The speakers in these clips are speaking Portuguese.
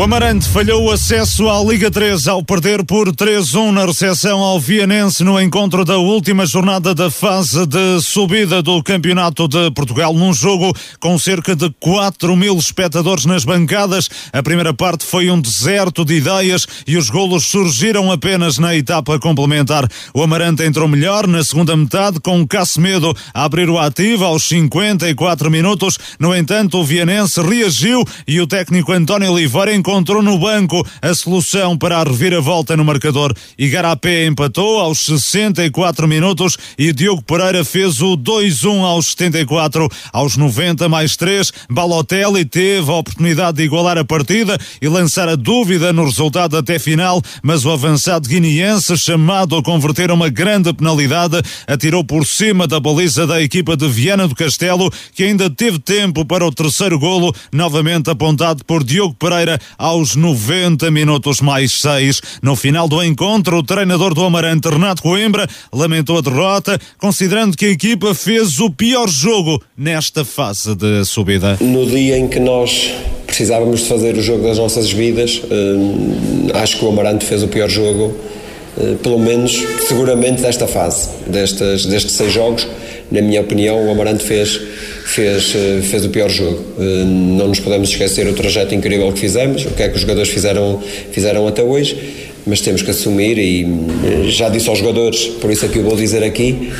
O Amarante falhou o acesso à Liga 3 ao perder por 3-1 na recepção ao Vianense no encontro da última jornada da fase de subida do Campeonato de Portugal, num jogo com cerca de 4 mil espectadores nas bancadas. A primeira parte foi um deserto de ideias e os golos surgiram apenas na etapa complementar. O Amarante entrou melhor na segunda metade, com Cassemedo a abrir o ativo aos 54 minutos. No entanto, o Vianense reagiu e o técnico António Oliveira encontrou no banco a solução para a reviravolta no marcador. Igarapé empatou aos 64 minutos e Diogo Pereira fez o 2-1 aos 74. Aos 90 mais 3, Balotelli teve a oportunidade de igualar a partida e lançar a dúvida no resultado até final, mas o avançado guineense, chamado a converter uma grande penalidade, atirou por cima da baliza da equipa de Viana do Castelo, que ainda teve tempo para o terceiro golo, novamente apontado por Diogo Pereira aos 90 minutos mais 6. No final do encontro, o treinador do Amarante, Renato Coimbra, lamentou a derrota, considerando que a equipa fez o pior jogo nesta fase de subida. No dia em que nós precisávamos de fazer o jogo das nossas vidas, eh, acho que o Amarante fez o pior jogo, eh, pelo menos seguramente desta fase, destes seis jogos. Na minha opinião, o Amarante fez, fez, eh, fez o pior jogo. Não nos podemos esquecer o trajeto incrível que fizemos, o que é que os jogadores fizeram, fizeram até hoje mas temos que assumir e já disse aos jogadores, por isso é que eu vou dizer aqui,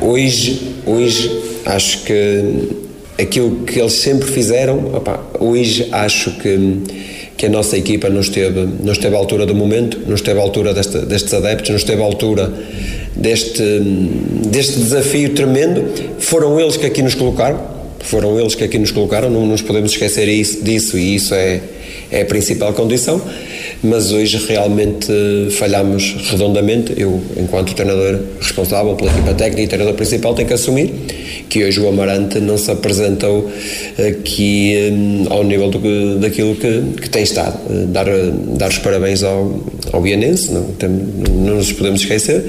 hoje, hoje acho que aquilo que eles sempre fizeram, opa, hoje acho que, que a nossa equipa não esteve, não esteve à altura do momento, não esteve à altura deste, destes adeptos, não esteve à altura deste, deste desafio tremendo. Foram eles que aqui nos colocaram, foram eles que aqui nos colocaram, não nos podemos esquecer isso, disso e isso é, é a principal condição mas hoje realmente falhamos redondamente. Eu, enquanto treinador responsável pela equipa técnica e treinador principal, tenho que assumir que hoje o Amarante não se apresentou aqui um, ao nível do, daquilo que, que tem estado. Dar, dar os parabéns ao, ao Bianense, não, tem, não nos podemos esquecer.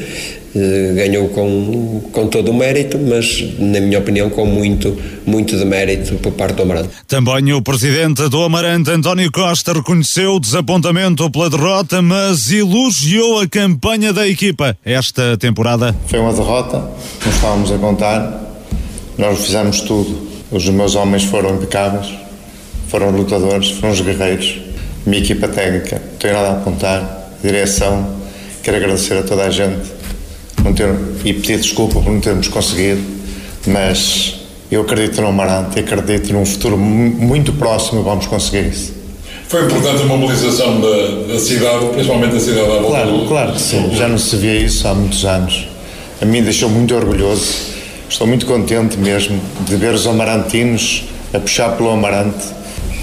Eh, ganhou com, com todo o mérito, mas, na minha opinião, com muito, muito de mérito por parte do Amarante. Também o presidente do Amarante, António Costa, reconheceu o desapontamento pela derrota, mas elogiou a campanha da equipa esta temporada. Foi uma derrota, não estávamos a contar, nós fizemos tudo. Os meus homens foram impecáveis, foram lutadores, foram os guerreiros. Minha equipa técnica, não tenho nada a apontar, direção, quero agradecer a toda a gente não ter, e pedir desculpa por não termos conseguido, mas eu acredito no Amarante e acredito num futuro muito próximo vamos conseguir isso. Foi importante a mobilização da, da cidade, principalmente da cidade da volta Claro, do, claro que sim, já não se via isso há muitos anos. A mim deixou muito orgulhoso, estou muito contente mesmo de ver os amarantinos a puxar pelo Amarante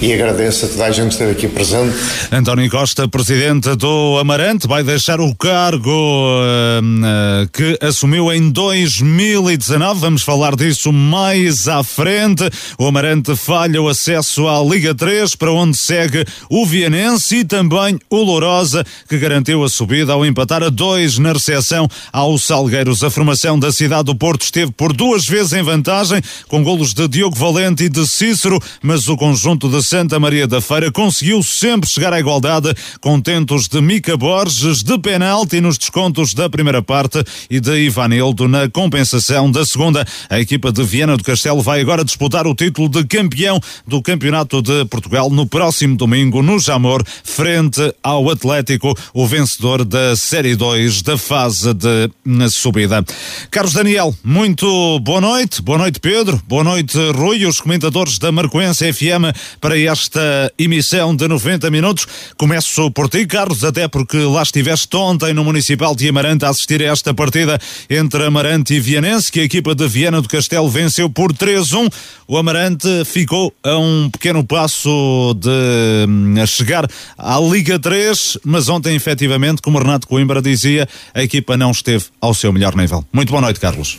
e agradeço a toda a gente esteve aqui presente. António Costa, presidente do Amarante, vai deixar o cargo uh, que assumiu em 2019. Vamos falar disso mais à frente. O Amarante falha o acesso à Liga 3, para onde segue o Vianense e também o Lourosa, que garantiu a subida ao empatar a dois na recepção ao Salgueiros. A formação da cidade do Porto esteve por duas vezes em vantagem, com golos de Diogo Valente e de Cícero, mas o conjunto de Santa Maria da Feira conseguiu sempre chegar à igualdade, com tentos de Mica Borges de penalti nos descontos da primeira parte e de Ivanildo na compensação da segunda. A equipa de Viana do Castelo vai agora disputar o título de campeão do Campeonato de Portugal no próximo domingo no Jamor, frente ao Atlético, o vencedor da Série 2 da fase de subida. Carlos Daniel, muito boa noite. Boa noite, Pedro. Boa noite, Rui, os comentadores da Marcoense FM para esta emissão de 90 minutos. Começo por ti, Carlos, até porque lá estiveste ontem no Municipal de Amarante a assistir a esta partida entre Amarante e Vianense, que a equipa de Viana do Castelo venceu por 3-1. O Amarante ficou a um pequeno passo de hum, chegar à Liga 3, mas ontem, efetivamente, como Renato Coimbra dizia, a equipa não esteve ao seu melhor nível. Muito boa noite, Carlos.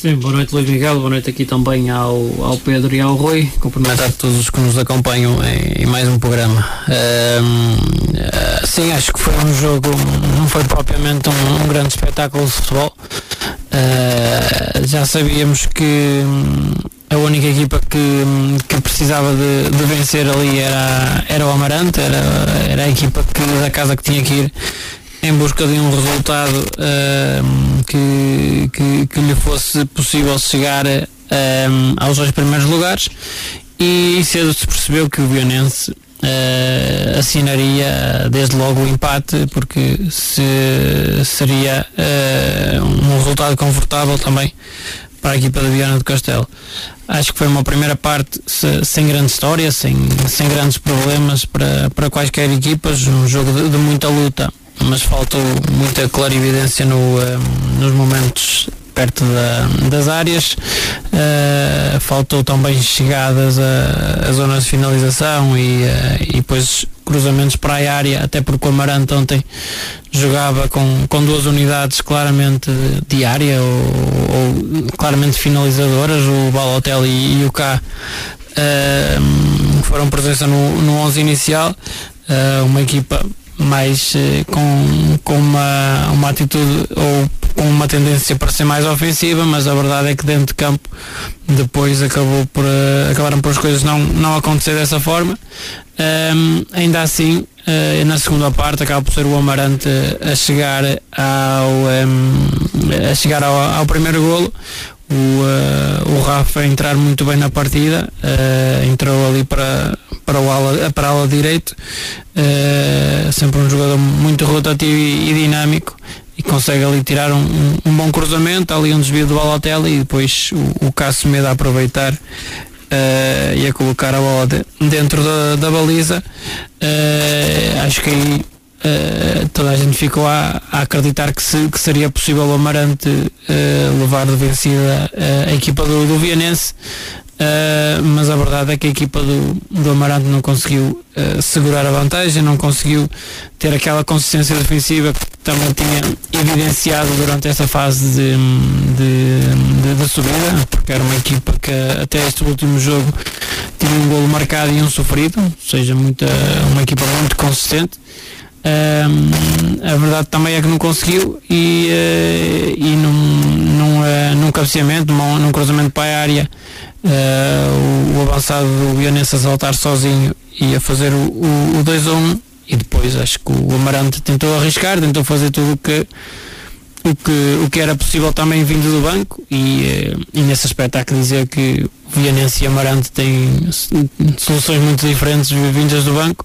Sim, boa noite Luís Miguel, boa noite aqui também ao, ao Pedro e ao Rui. Cumprimentar todos os que nos acompanham em, em mais um programa. Uh, sim, acho que foi um jogo, não foi propriamente um, um grande espetáculo de futebol. Uh, já sabíamos que a única equipa que, que precisava de, de, vencer ali era, era o Amarante, era, era a equipa que, da casa que tinha que ir em busca de um resultado uh, que, que, que, lhe fosse possível chegar uh, aos dois primeiros lugares e cedo se percebeu que o Vionense uh, assinaria desde logo o empate porque se, seria um resultado confortável também para a equipa da Viana do Castelo. Acho que foi uma primeira parte sem grande história, sem, sem grandes problemas para, para quaisquer equipas, um jogo de, de muita luta mas faltou muita clarividência no, uh, nos momentos perto da, das áreas. Uh, faltou também chegadas a, a zonas de finalização e, uh, e depois cruzamentos para a área, até porque o Amarante ontem jogava com, com duas unidades claramente de área ou, ou claramente finalizadoras, o Balotelli e, e o K uh, foram presença no, no 11 inicial. uma equipa mais eh, com, com uma, uma atitude ou com uma tendência para ser mais ofensiva, mas a verdade é que dentro de campo depois acabou por, uh, acabaram por as coisas não, não acontecer dessa forma. Um, ainda assim, uh, na segunda parte acaba por ser o Amarante a chegar ao, um, a chegar ao, ao primeiro golo o, uh, o Rafa entrar muito bem na partida, uh, entrou ali para, para, o ala, para a ala direito, uh, sempre um jogador muito rotativo e, e dinâmico e consegue ali tirar um, um, um, bom cruzamento, ali um desvio do Balotelli e depois o, o Cássio Meda a aproveitar e a colocar a bola de, dentro da, da baliza. acho que aí Uh, toda a gente ficou a, a acreditar que, se, que, seria possível o Amarante uh, levar de vencida uh, a equipa do, do Vianense, mas a verdade é que a equipa do, do Amarante não conseguiu segurar a vantagem, não conseguiu ter aquela consistência defensiva que também tinha evidenciado durante essa fase de, de, de, de subida, porque era uma equipa que até este último jogo tinha um golo marcado e um sofrido, ou seja, muita, uma equipa muito consistente. Um, a verdade também é que não conseguiu e, uh, e num, num, uh, num cabeceamento, num, num, cruzamento para a área, uh, o, o, avançado do Vionense a saltar sozinho e a fazer o 2 a 1 e depois acho que o Amarante tentou arriscar, tentou fazer tudo o que o que, o que era possível também vindo do banco e, e nesse aspecto há que dizer que o Vianense e Amarante têm soluções muito diferentes vindas do banco.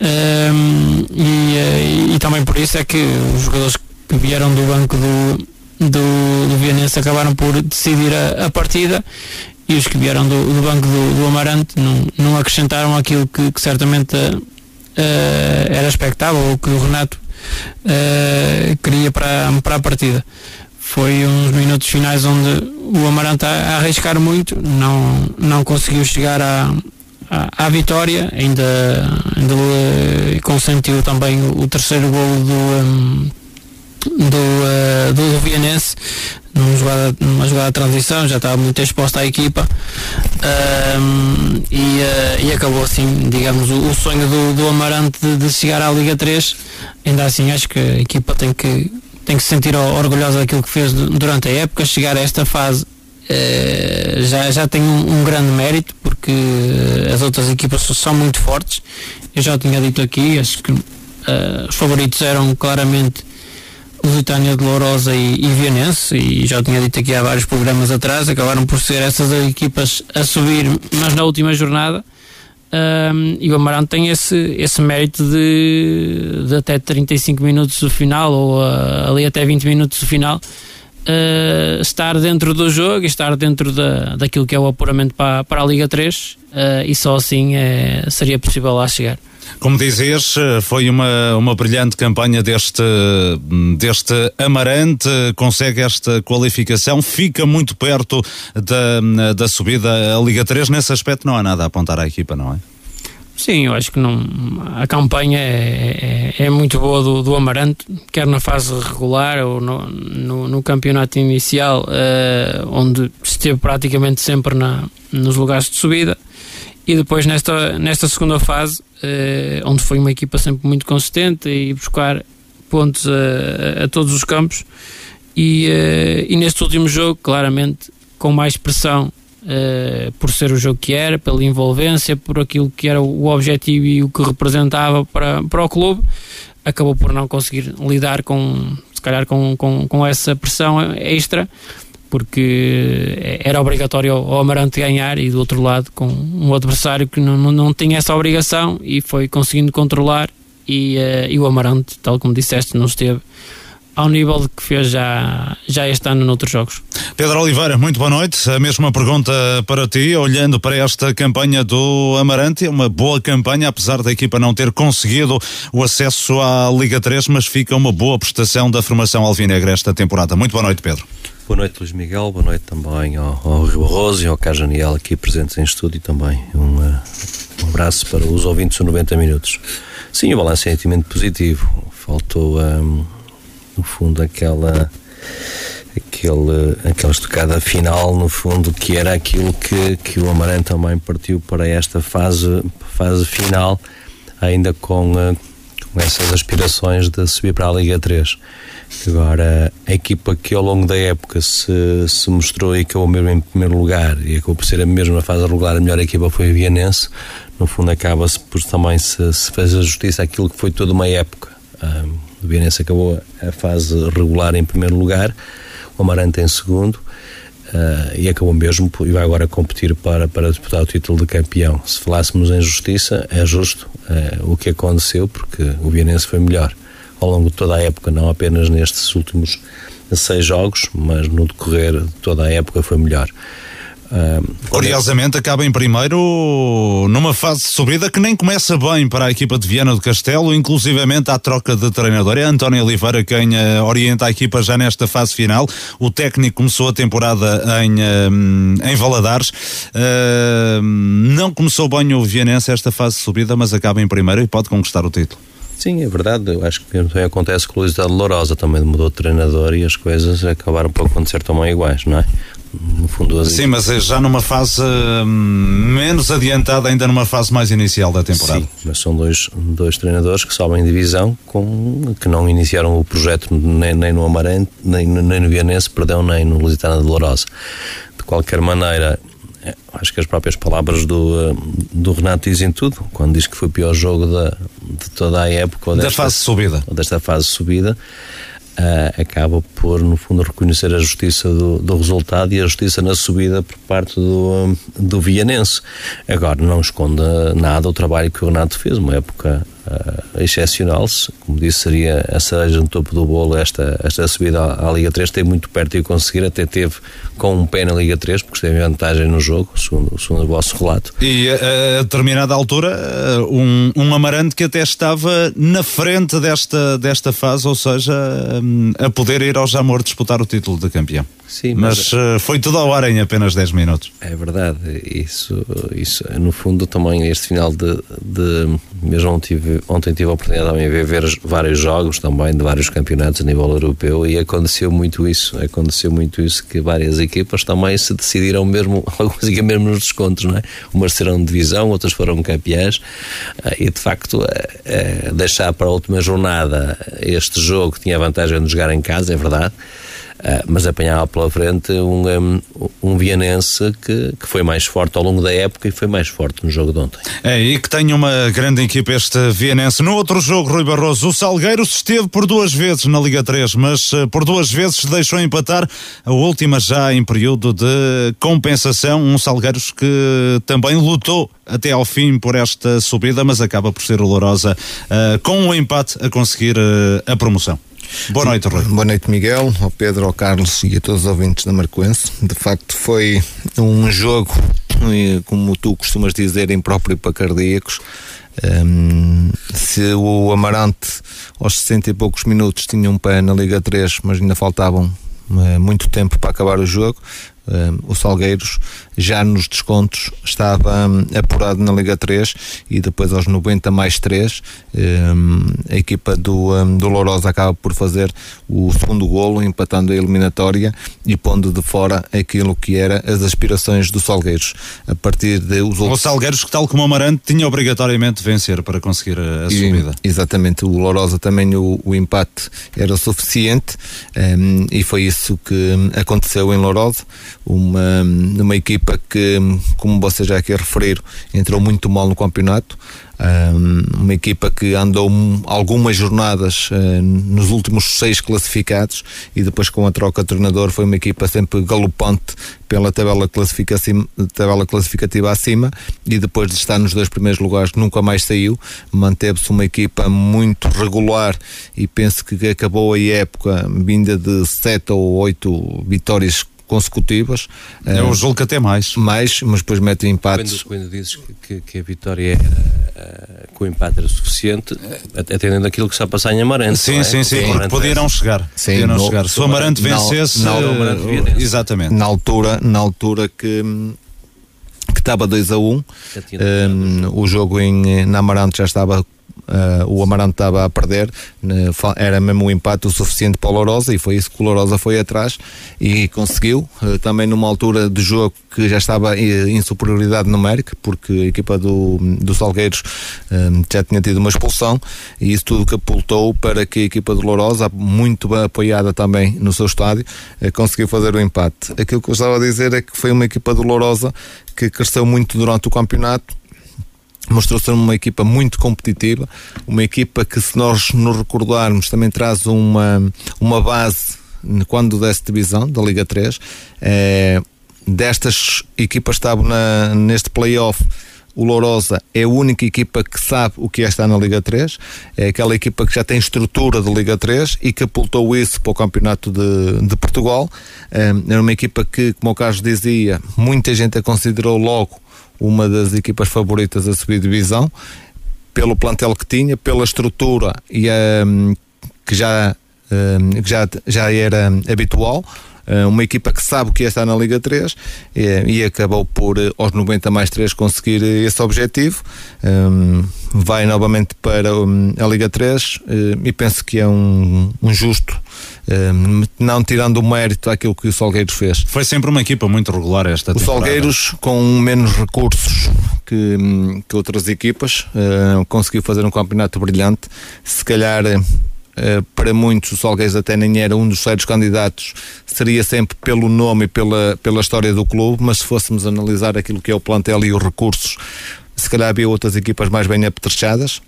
Um, e, eh, e, também por isso é que os jogadores que vieram do banco do, do, do Vianense acabaram por decidir a, a partida e os que vieram do, do banco do, do, Amarante não, não acrescentaram aquilo que, que certamente uh, era expectável ou que o Renato uh, queria para, para a partida. Foi uns minutos finais onde o Amarante a, arriscar muito, não, não conseguiu chegar à, à, à vitória, ainda, ainda consentiu também o, terceiro golo do, um, do, uh, do Vianense numa jogada, numa jogada de transição, já estava muito exposta à equipa um, e, uh, e, acabou assim, digamos, o, o sonho do, do Amarante de, de, chegar à Liga 3. Ainda assim, acho que a equipa tem que tem que se sentir orgulhosa daquilo que fez durante a época. Chegar a esta fase eh, já, já tem um, um, grande mérito porque as outras equipas são muito fortes. Eu já tinha dito aqui, acho que uh, os favoritos eram claramente Lusitânia de Lourosa e, e Vianense e já tinha dito aqui há vários programas atrás, acabaram por ser essas equipas a subir, mas na última jornada um, e o Amarante tem esse, esse mérito de, de até 35 minutos do final, ou uh, ali até 20 minutos do final, uh, estar dentro do jogo estar dentro da, daquilo que é o apuramento para, para a Liga 3, uh, e só assim é, seria possível lá chegar. Como dizes, foi uma, uma brilhante campanha deste, deste Amarante, consegue esta qualificação, fica muito perto da, da subida à Liga 3. Nesse aspecto, não há nada a apontar à equipa, não é? Sim, eu acho que não. A campanha é, é, é muito boa do, do, Amarante, quer na fase regular ou no, no, no campeonato inicial, uh, onde esteve praticamente sempre na, nos lugares de subida e depois nesta, nesta segunda fase, eh, onde foi uma equipa sempre muito consistente e buscar pontos a, a todos os campos, e, eh, e neste último jogo, claramente, com mais pressão uh, por ser o jogo que era, pela envolvência, por aquilo que era o objetivo e o que representava para, para o clube, acabou por não conseguir lidar com, se calhar, com, com, com essa pressão extra, porque era obrigatório ao Amarante ganhar e do outro lado com um adversário que não, não, não tinha essa obrigação e foi conseguindo controlar e, uh, e o Amarante, tal como disseste, não esteve ao nível que fez já, já este ano noutros jogos. Pedro Oliveira, muito boa noite. A mesma pergunta para ti, olhando para esta campanha do Amarante, é uma boa campanha, apesar da equipa não ter conseguido o acesso à Liga 3, mas fica uma boa prestação da formação alvinegra esta temporada. Muito boa noite, Pedro. Boa noite, Luís Miguel. Boa noite também ao, ao Rio Arroz e ao Carlos Daniel aqui presentes em estúdio também. Um, uh, um abraço para os ouvintes do 90 Minutos. Sim, o balanço é intimamente positivo. Faltou. Um, no fundo aquela aquele, aquela estocada final no fundo que era aquilo que, que o Amarante também partiu para esta fase, fase final ainda com, eh, com essas aspirações de subir para a Liga 3 agora a equipa que ao longo da época se, se mostrou e acabou mesmo em primeiro lugar e acabou por ser a mesma fase regular a melhor equipa foi a Vianense no fundo acaba-se por também se, se faz a justiça àquilo que foi toda uma época um, o Vianense acabou a fase regular em primeiro lugar, o Amarante em segundo. Uh, e acabou mesmo e vai agora competir para, para disputar o título de campeão. Se falássemos em justiça, é justo uh, o que aconteceu, porque o Vianense foi melhor ao longo de toda a época, não apenas nestes últimos seis jogos, mas no decorrer de toda a época foi melhor. Curiosamente, acaba em primeiro numa fase de subida que nem começa bem para a equipa de Viana do Castelo, inclusivamente à troca de treinador. É António Oliveira quem uh, orienta a equipa já nesta fase final. O técnico começou a temporada em, uh, em Valadares. Uh, não começou bem o Vianense esta fase de subida, mas acaba em primeiro e pode conquistar o título. Sim, é verdade. Eu acho que também acontece com o Luís da Lourosa, também mudou de treinador e as coisas acabaram por acontecer também iguais, não é? no fundo. Sim, mas é já numa fase hum, menos adiantada, ainda numa fase mais inicial da temporada. Sim, mas são dois, dois treinadores que sobem divisão, com, que não iniciaram o projeto nem, nem no Amarante, nem, nem no Vianense, perdão, nem no Lusitana de Lourosa. De qualquer maneira, acho que as próprias palavras do, do Renato dizem tudo, quando diz que foi o pior jogo da, de toda a época. Desta, da fase subida. Desta fase subida uh, acaba por, no fundo, reconhecer a justiça do, do, resultado e a justiça na subida por parte do, do Vianense. Agora, não esconde nada o trabalho que o Renato fez, uma época uh, excepcional. Como disse, seria a cereja no topo do bolo esta, esta subida à, à Liga 3. Tem muito perto de conseguir, até teve com um pé na Liga 3, porque teve vantagem no jogo, segundo, segundo o vosso relato. E a, a determinada altura, um, um Amarante que até estava na frente desta, desta fase, ou seja, a poder ir ao Jamor disputar o título de campeão. Sim, mas, mas uh, foi tudo ao ar em apenas 10 minutos. É verdade, isso, isso no fundo também este final de, de mesmo ontem tive, ontem tive a oportunidade de ver, vários jogos também de vários campeonatos a nível europeu e aconteceu muito isso, aconteceu muito isso que várias equipas também se decidiram mesmo, algumas mesmo nos descontos, não é? Umas serão de divisão, outras foram campeãs eh, e de facto é, deixar para a última jornada este jogo que tinha a vantagem de jogar em casa, é verdade, Uh, mas apanhava pela frente um, um, um vianense que, que foi mais forte ao longo da época e foi mais forte no jogo de ontem. É, e que tem uma grande equipa este vianense. No outro jogo, Rui Barroso, o Salgueiros esteve por duas vezes na Liga 3, mas uh, por duas vezes deixou empatar a última já em período de compensação. Um Salgueiros que também lutou até ao fim por esta subida, mas acaba por ser o Lourosa uh, com um empate a conseguir a promoção. Boa noite, Rui. Boa noite, Miguel, ao Pedro, ao Carlos e a todos os ouvintes da Marcoense. De facto, foi um jogo, como tu costumas dizer, impróprio para cardíacos. Um, se o Amarante aos 60 e poucos minutos tinha um pé na Liga 3, mas ainda faltavam uh, muito tempo para acabar o jogo, um, o Salgueiros já nos descontos estava um, apurado na Liga 3 e depois aos 90 mais 3 um, a equipa do, um, do Lourosa acaba por fazer o segundo golo, empatando a eliminatória e pondo de fora aquilo que era as aspirações do Salgueiros. A partir de os outros... O Salgueiros, que tal como o Amarante, tinha obrigatoriamente de vencer para conseguir a, a e, subida. Exatamente, o Lourosa também o, o empate era suficiente e foi isso que aconteceu em Lourosa. uma, uma equipa que, como você já aqui referir, entrou muito mal no campeonato. uma equipa que andou algumas jornadas uh, nos últimos seis classificados e depois com a troca de treinador foi uma equipa sempre galopante pela tabela, tabela classificativa acima e depois de estar nos dois primeiros lugares nunca mais saiu, manteve-se uma equipa muito regular e penso que acabou a época vinda de sete ou oito vitórias consecutivas. Eu uh, julgo que até mais. Mais, mas depois mete empates. Quando, quando dizes que, que, a vitória era, uh, com o empate era suficiente, atendendo aquilo que está a passar em Amarante. Sim, é? sim, sim, porque não chegar. Sim, podia não no, chegar. Se o Amarante vencesse. Na, uh, exatamente. Na altura, na altura que que estava 2 a 1 um, um, o jogo em, na Amarante já estava Uh, o Amarante estava a perder, era mesmo um empate o suficiente para o Lourosa e foi isso que o Lourosa foi atrás e conseguiu. Uh, também numa altura de jogo que já estava em superioridade numérica, porque a equipa do, do Salgueiros já tinha tido uma expulsão e isso tudo capultou para que a equipa do Lourosa, muito bem apoiada também no seu estádio, conseguiu fazer o empate. Aquilo que eu estava a dizer é que foi uma equipa do Lourosa que cresceu muito durante o campeonato mostrou ser uma equipa muito competitiva, uma equipa que, se nós nos recordarmos, também traz uma, uma base quando desce divisão da Liga 3. É, destas equipas que estavam na, neste playoff, o Lourosa é a única equipa que sabe o que é estar na Liga 3, é aquela equipa que já tem estrutura de Liga 3 e que apontou isso para o Campeonato de, de Portugal. É, era uma equipa que, como o Carlos dizia, muita gente a considerou logo uma das equipas favoritas a subir divisão, pelo plantel que tinha, pela estrutura e, um, que, já, um, que já, já era habitual. Uh, uma equipa que sabe o que é estar na Liga 3 e, e acabou por, uh, aos 90 mais 3, conseguir esse objetivo. Um, vai novamente para um, a Liga 3 uh, e penso que é um, um justo não tirando o mérito àquilo que o Salgueiros fez. Foi sempre uma equipa muito regular esta O Salgueiros, com menos recursos que, que outras equipas, uh, conseguiu fazer um campeonato brilhante. Se calhar. Uh, para muitos o Salgueiros até nem era um dos sérios candidatos, seria sempre pelo nome e pela, pela história do clube, mas se fôssemos analisar aquilo que é o plantel e os recursos, se calhar havia outras equipas mais bem apetrechadas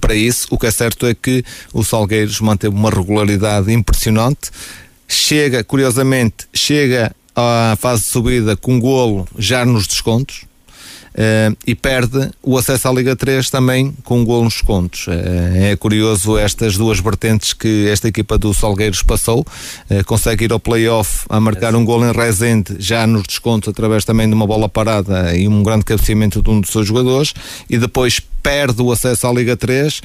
para isso. O que é certo é que o Salgueiros manteve uma regularidade impressionante. Chega, curiosamente, chega à fase de subida com golo já nos descontos. Uh, e perde o acesso à Liga 3 também com um gol nos descontos. Uh, é curioso estas duas vertentes que esta equipa do Salgueiros passou. Uh, consegue ir ao play-off a marcar um gol em Rezende já nos descontos através também de uma bola parada e um grande cabeceamento de um dos seus jogadores e depois perde o acesso à Liga 3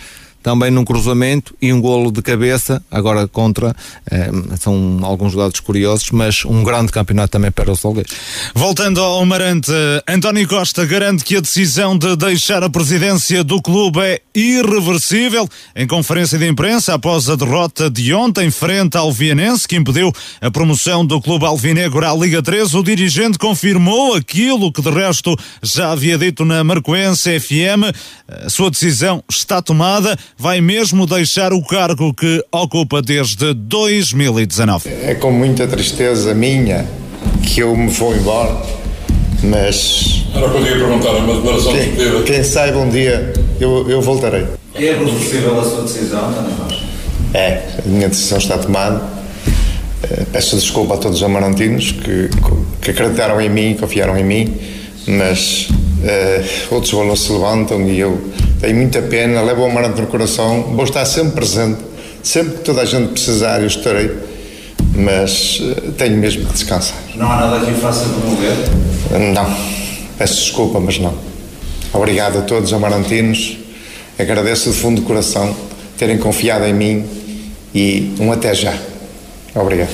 também num cruzamento e um golo de cabeça, agora contra, eh, são alguns dados curiosos, mas um grande campeonato também para o Salgueiros. Voltando ao Marante, António Costa garante que a decisão de deixar a presidência do clube é irreversível. Em conferência de imprensa, após a derrota de ontem frente ao Vianense, que impediu a promoção do clube alvinegro à Liga 3, o dirigente confirmou aquilo que de resto já havia dito na Marcoense FM. A sua decisão está tomada vai mesmo deixar o cargo que ocupa desde 2019. É com muita tristeza minha que eu me vou embora, mas. Era para perguntar, uma declaração quem, de Quem saiba um dia, eu, eu voltarei. É irreversível a sua decisão, Daniel É, a minha decisão está tomada. Eh, peço desculpa a todos os amarantinos que, que acreditaram em mim, confiaram em mim, mas uh, outros valores se levantam e eu tenho muita pena, levo o Amarante no coração, vou estar sempre presente, sempre que toda a gente precisar eu estarei, mas uh, tenho mesmo que descansar. Não há nada que o faça promover? Não, peço desculpa, mas não. Obrigado a todos os amarantinos, agradeço de fundo do coração terem confiado em mim e um até já. Obrigado.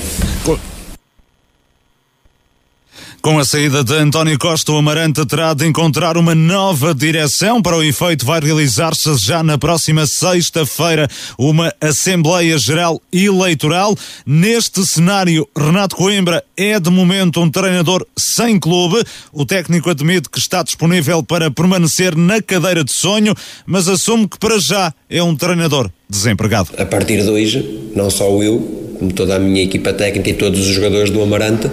Com a saída de António Costa, o Amarante terá de encontrar uma nova direção. Para o efeito, vai realizar-se já na próxima sexta-feira uma Assembleia Geral Eleitoral. Neste cenário, Renato Coimbra é de momento um treinador sem clube. O técnico admite que está disponível para permanecer na cadeira de sonho, mas assume que para já é um treinador desempregado. A partir de hoje, não só eu, como toda a minha equipa técnica e todos os jogadores do Amarante,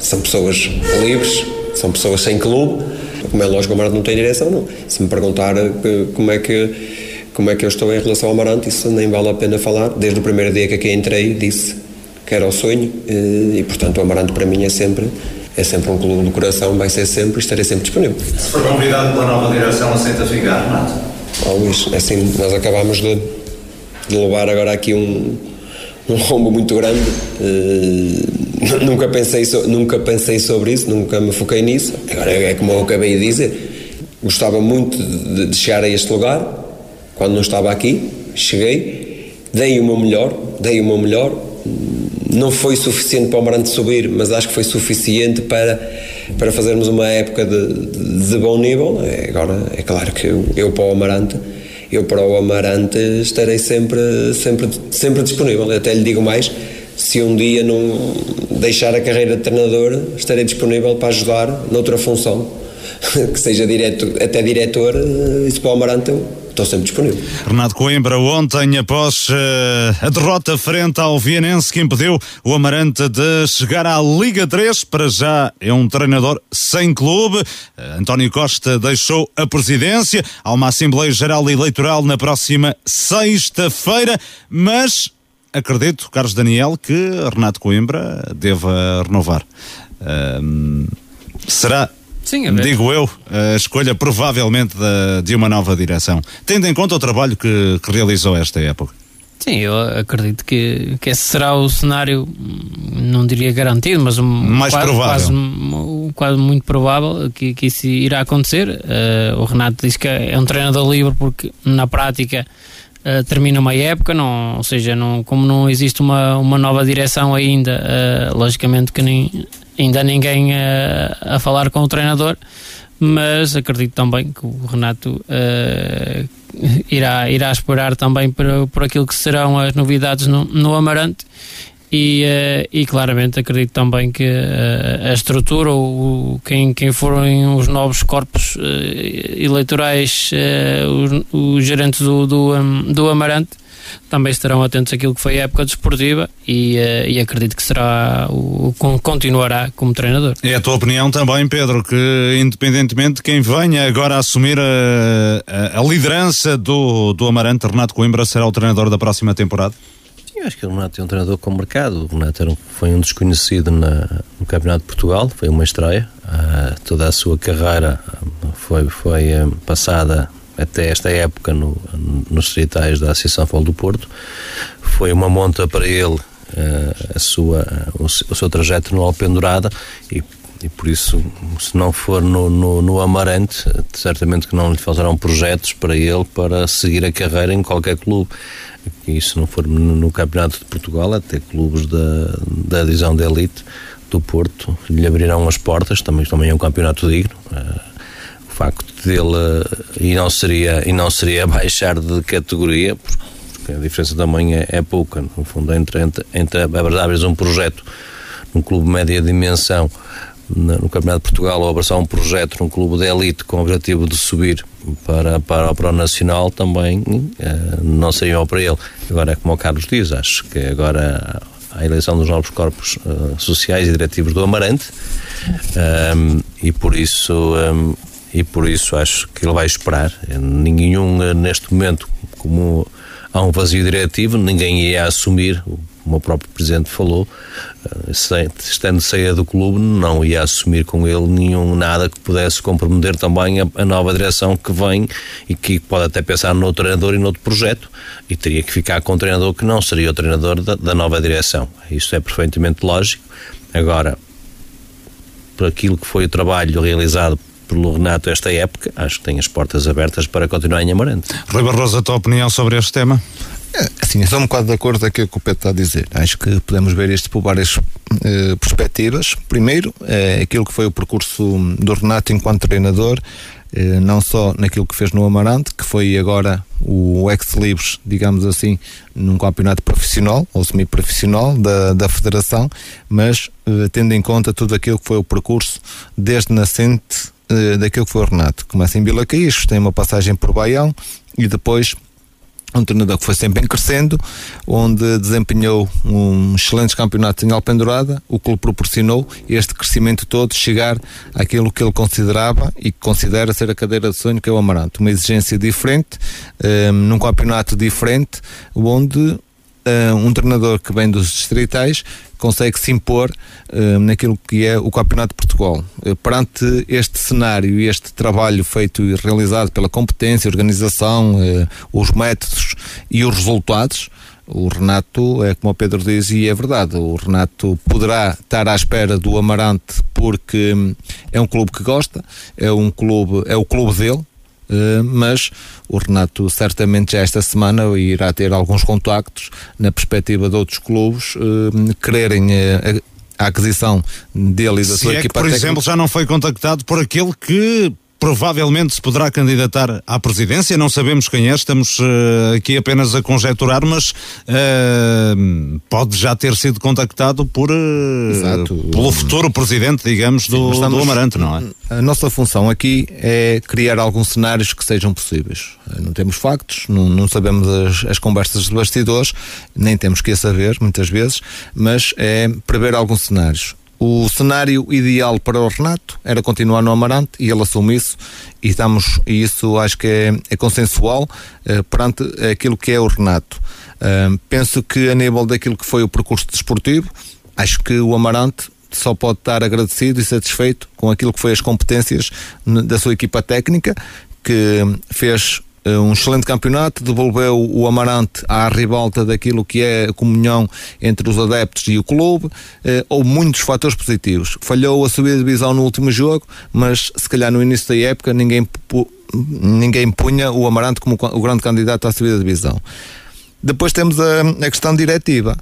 são pessoas livres, são pessoas sem clube. Como é lógico, o Amarante não tem direção, não. Se me perguntar que, como é que como é que eu estou em relação ao Amarante, isso nem vale a pena falar. Desde o primeiro dia que aqui entrei, disse que era o sonho e, portanto, o Amarante para mim é sempre é sempre um clube do coração, vai ser sempre e estarei sempre disponível. Se for convidado pela nova direção, aceita ficar, Renato? Oh, Luís, é assim, nós acabámos de, de levar agora aqui um, um rombo muito grande. Uh, nunca, pensei so, nunca pensei sobre isso, nunca me foquei nisso. Agora é, como eu acabei de dizer. Gostava muito de, de chegar a este lugar. Quando não estava aqui, cheguei, dei o meu melhor, dei o meu melhor não foi suficiente para o Amarante subir, mas acho que foi suficiente para, para fazermos uma época de, de bom nível. É, agora, é claro que eu, eu, para o Amarante, eu para o Amarante estarei sempre, sempre, sempre disponível. Até lhe digo mais, se um dia não deixar a carreira de treinador, estarei disponível para ajudar noutra função, que seja direto, até diretor, isso para o Amarante estou sempre disponível. Renato Coimbra, ontem, após uh, a derrota frente ao Vienense, que impediu o Amarante de chegar à Liga 3, para já é um treinador sem clube. Uh, António Costa deixou a presidência. Há uma Assembleia Geral Eleitoral na próxima sexta-feira, mas acredito, Carlos Daniel, que Renato Coimbra deva renovar. Uh, será Sim, digo eu, a escolha provavelmente de, de uma nova direção, tendo em conta o trabalho que, que realizou esta época. Sim, eu acredito que, que esse será o cenário, não diria garantido, mas um, mais quase, provável. Quase, quase, muito provável que, que isso irá acontecer. Uh, o Renato diz que é um treinador livre porque na prática uh, termina uma época, não, ou seja, não, como não existe uma, uma nova direção ainda, uh, logicamente que nem ainda ninguém a, a falar com o treinador, mas acredito também que o Renato irá, irá esperar também por, por aquilo que serão as novidades no, no Amarante. E, uh, e claramente acredito também que uh, a estrutura, o, quem, quem forem os novos corpos eleitorais, os, os gerentes do, do, um, do Amarante, também estarão atentos àquilo que foi a época desportiva e, e acredito que será o, continuará como treinador. É a tua opinião também, Pedro, que independentemente de quem venha agora assumir a, a, a liderança do, do Amarante, Renato Coimbra será o treinador da próxima temporada? Sim, acho que o Renato é um treinador com mercado. O Renato era, foi um desconhecido na, no Campeonato de Portugal, foi uma estreia. Uh, toda a sua carreira foi, foi uh, passada até esta época no, nos distritais da Associação Futebol do Porto. Foi uma monta para ele uh, a sua, o, o, seu trajeto no Alpendurada e, e por isso, se não for no, no, no, Amarante, certamente que não lhe faltarão projetos para ele para seguir a carreira em qualquer clube. E se não for no, Campeonato de Portugal, até clubes da, da divisão de elite do Porto lhe abrirão as portas, também, também é um campeonato digno. Uh, facto dele e não seria e não seria baixar de categoria porque a diferença também é, é pouca no fundo entre entre, entre abrir um projeto num clube média dimensão no Campeonato de Portugal ou abraçar um projeto num clube de elite com o objetivo de subir para, para, para o Nacional também eh, não seria mal para ele. Agora como o Carlos diz, acho que agora a eleição dos novos corpos uh, sociais e diretivos do Amarante um, e por isso um, e por isso acho que ele vai esperar. Nenhum, eh, neste momento, como há um vazio diretivo, ninguém ia assumir, como o próprio Presidente falou, eh, estando saída do clube, não ia assumir com ele nenhum nada que pudesse comprometer também a, a, nova direção que vem e que pode até pensar no treinador e noutro projeto e teria que ficar com o treinador que não seria o treinador da, da nova direção. Isso é perfeitamente lógico. Agora, por aquilo que foi o trabalho realizado pelo Renato esta época, acho que tem as portas abertas para continuar em Amarante. Rui Barroso, a tua opinião sobre este tema? É, assim, estou um bocado de acordo com aquilo que o Pedro está a dizer. Acho que podemos ver isto por várias eh, perspectivas. Primeiro, é aquilo que foi o percurso do Renato enquanto treinador, eh, não só naquilo que fez no Amarante, que foi agora o ex-libris, digamos assim, num campeonato profissional ou semi-profissional da, da Federação, mas tendo em conta tudo aquilo que foi o percurso desde nascente uh, daquilo que foi o Renato. Começa em Vila tem uma passagem por Baião e depois um treinador que foi sempre em crescendo, onde desempenhou um excelente campeonato em Alpendurada, o que lhe proporcionou este crescimento todo chegar àquilo que ele considerava e que considera ser a cadeira de sonho que é o Amarante. Uma exigência diferente, um, num campeonato diferente, onde uh, um treinador que vem dos distritais consegue se impor uh, naquilo que é o Campeonato de Portugal. Uh, perante este cenário e este trabalho feito e realizado pela competência, organização, uh, os métodos e os resultados, o Renato, é como o Pedro diz, e é verdade, o Renato poderá estar à espera do Amarante porque hum, é um clube que gosta, é um clube, é o clube dele, mas o Renato certamente já esta semana irá ter alguns contactos na perspectiva de outros clubes uh, quererem uh, a aquisição dele e da Se sua é equipa que, por técnica. exemplo, já não foi contactado por aquele que provavelmente se poderá candidatar à presidência, não sabemos quem é, estamos uh, aqui apenas a conjecturar, mas uh, pode já ter sido contactado por, uh, pelo futuro presidente, digamos, do, Mas estamos- do Amarante, não é? A nossa função aqui é criar alguns cenários que sejam possíveis. Não temos factos, não, não sabemos as, as conversas de bastidores, nem temos que a saber, muitas vezes, mas é prever alguns cenários. O cenário ideal para o Renato era continuar no Amarante e ele assume isso e estamos, e isso acho que é, é consensual eh, perante aquilo que é o Renato. Ah, penso que a nível daquilo que foi o percurso desportivo, acho que o Amarante só pode estar agradecido e satisfeito com aquilo que foi as competências da sua equipa técnica, que fez eh, um excelente campeonato, devolveu o Amarante à ribalta daquilo que é a comunhão entre os adeptos e o clube. Eh, houve muitos fatores positivos. Falhou a subida de divisão no último jogo, mas se calhar no início da época ninguém, ninguém punha o Amarante como o grande candidato à subida de divisão. Depois temos a, a questão diretiva.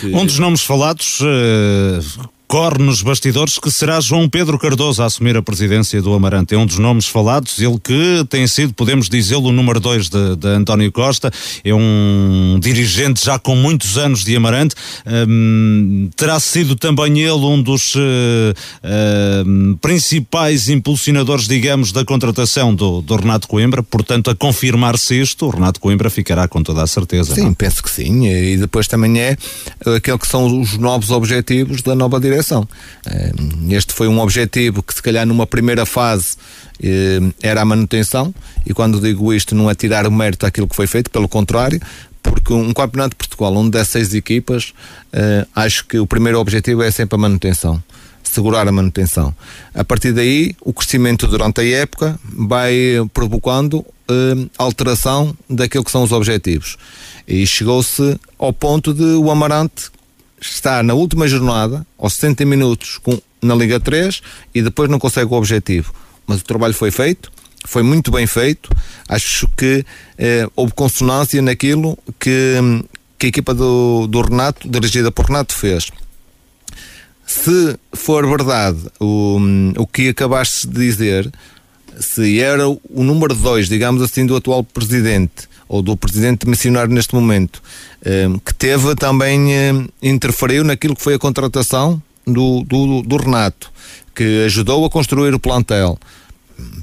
que- Um dos nomes falados eh, corre nos bastidores que será João Pedro Cardoso a assumir a presidência do Amarante. É um dos nomes falados, ele que tem sido, podemos dizê-lo, o número 2 de, de António Costa, é um dirigente já com muitos anos de Amarante. Hum, terá sido também ele um dos eh, hum, principais impulsionadores, digamos, da contratação do, do Renato Coimbra. Portanto, a confirmar-se isto, o Renato Coimbra ficará com toda a certeza. Sim, não é? penso que sim. E depois também é aquele que são os novos objetivos da nova direção. Eh, Este foi um objetivo que, se calhar, numa primeira fase eh, era a manutenção. E quando digo isto, não é tirar o mérito àquilo que foi feito, pelo contrário, porque um campeonato de Portugal onde dá seis equipas, eh, acho que o primeiro objetivo é sempre a manutenção segurar a manutenção. A partir daí, o crescimento durante a época vai provocando eh, alteração daquilo que são os objetivos. E chegou-se ao ponto de o Amarante estar na última jornada, aos 60 minutos com, na Liga 3 e depois não consegue o objetivo. Mas o trabalho foi feito, foi muito bem feito. Acho que eh, houve consonância naquilo que, que a equipa do, do Renato, dirigida por Renato, fez se for verdade o, o que acabaste de dizer, se era o número 2, digamos assim, do atual presidente, ou do presidente missionário neste momento, eh, que teve também, eh, interferiu naquilo que foi a contratação do, do, do Renato, que ajudou a construir o plantel.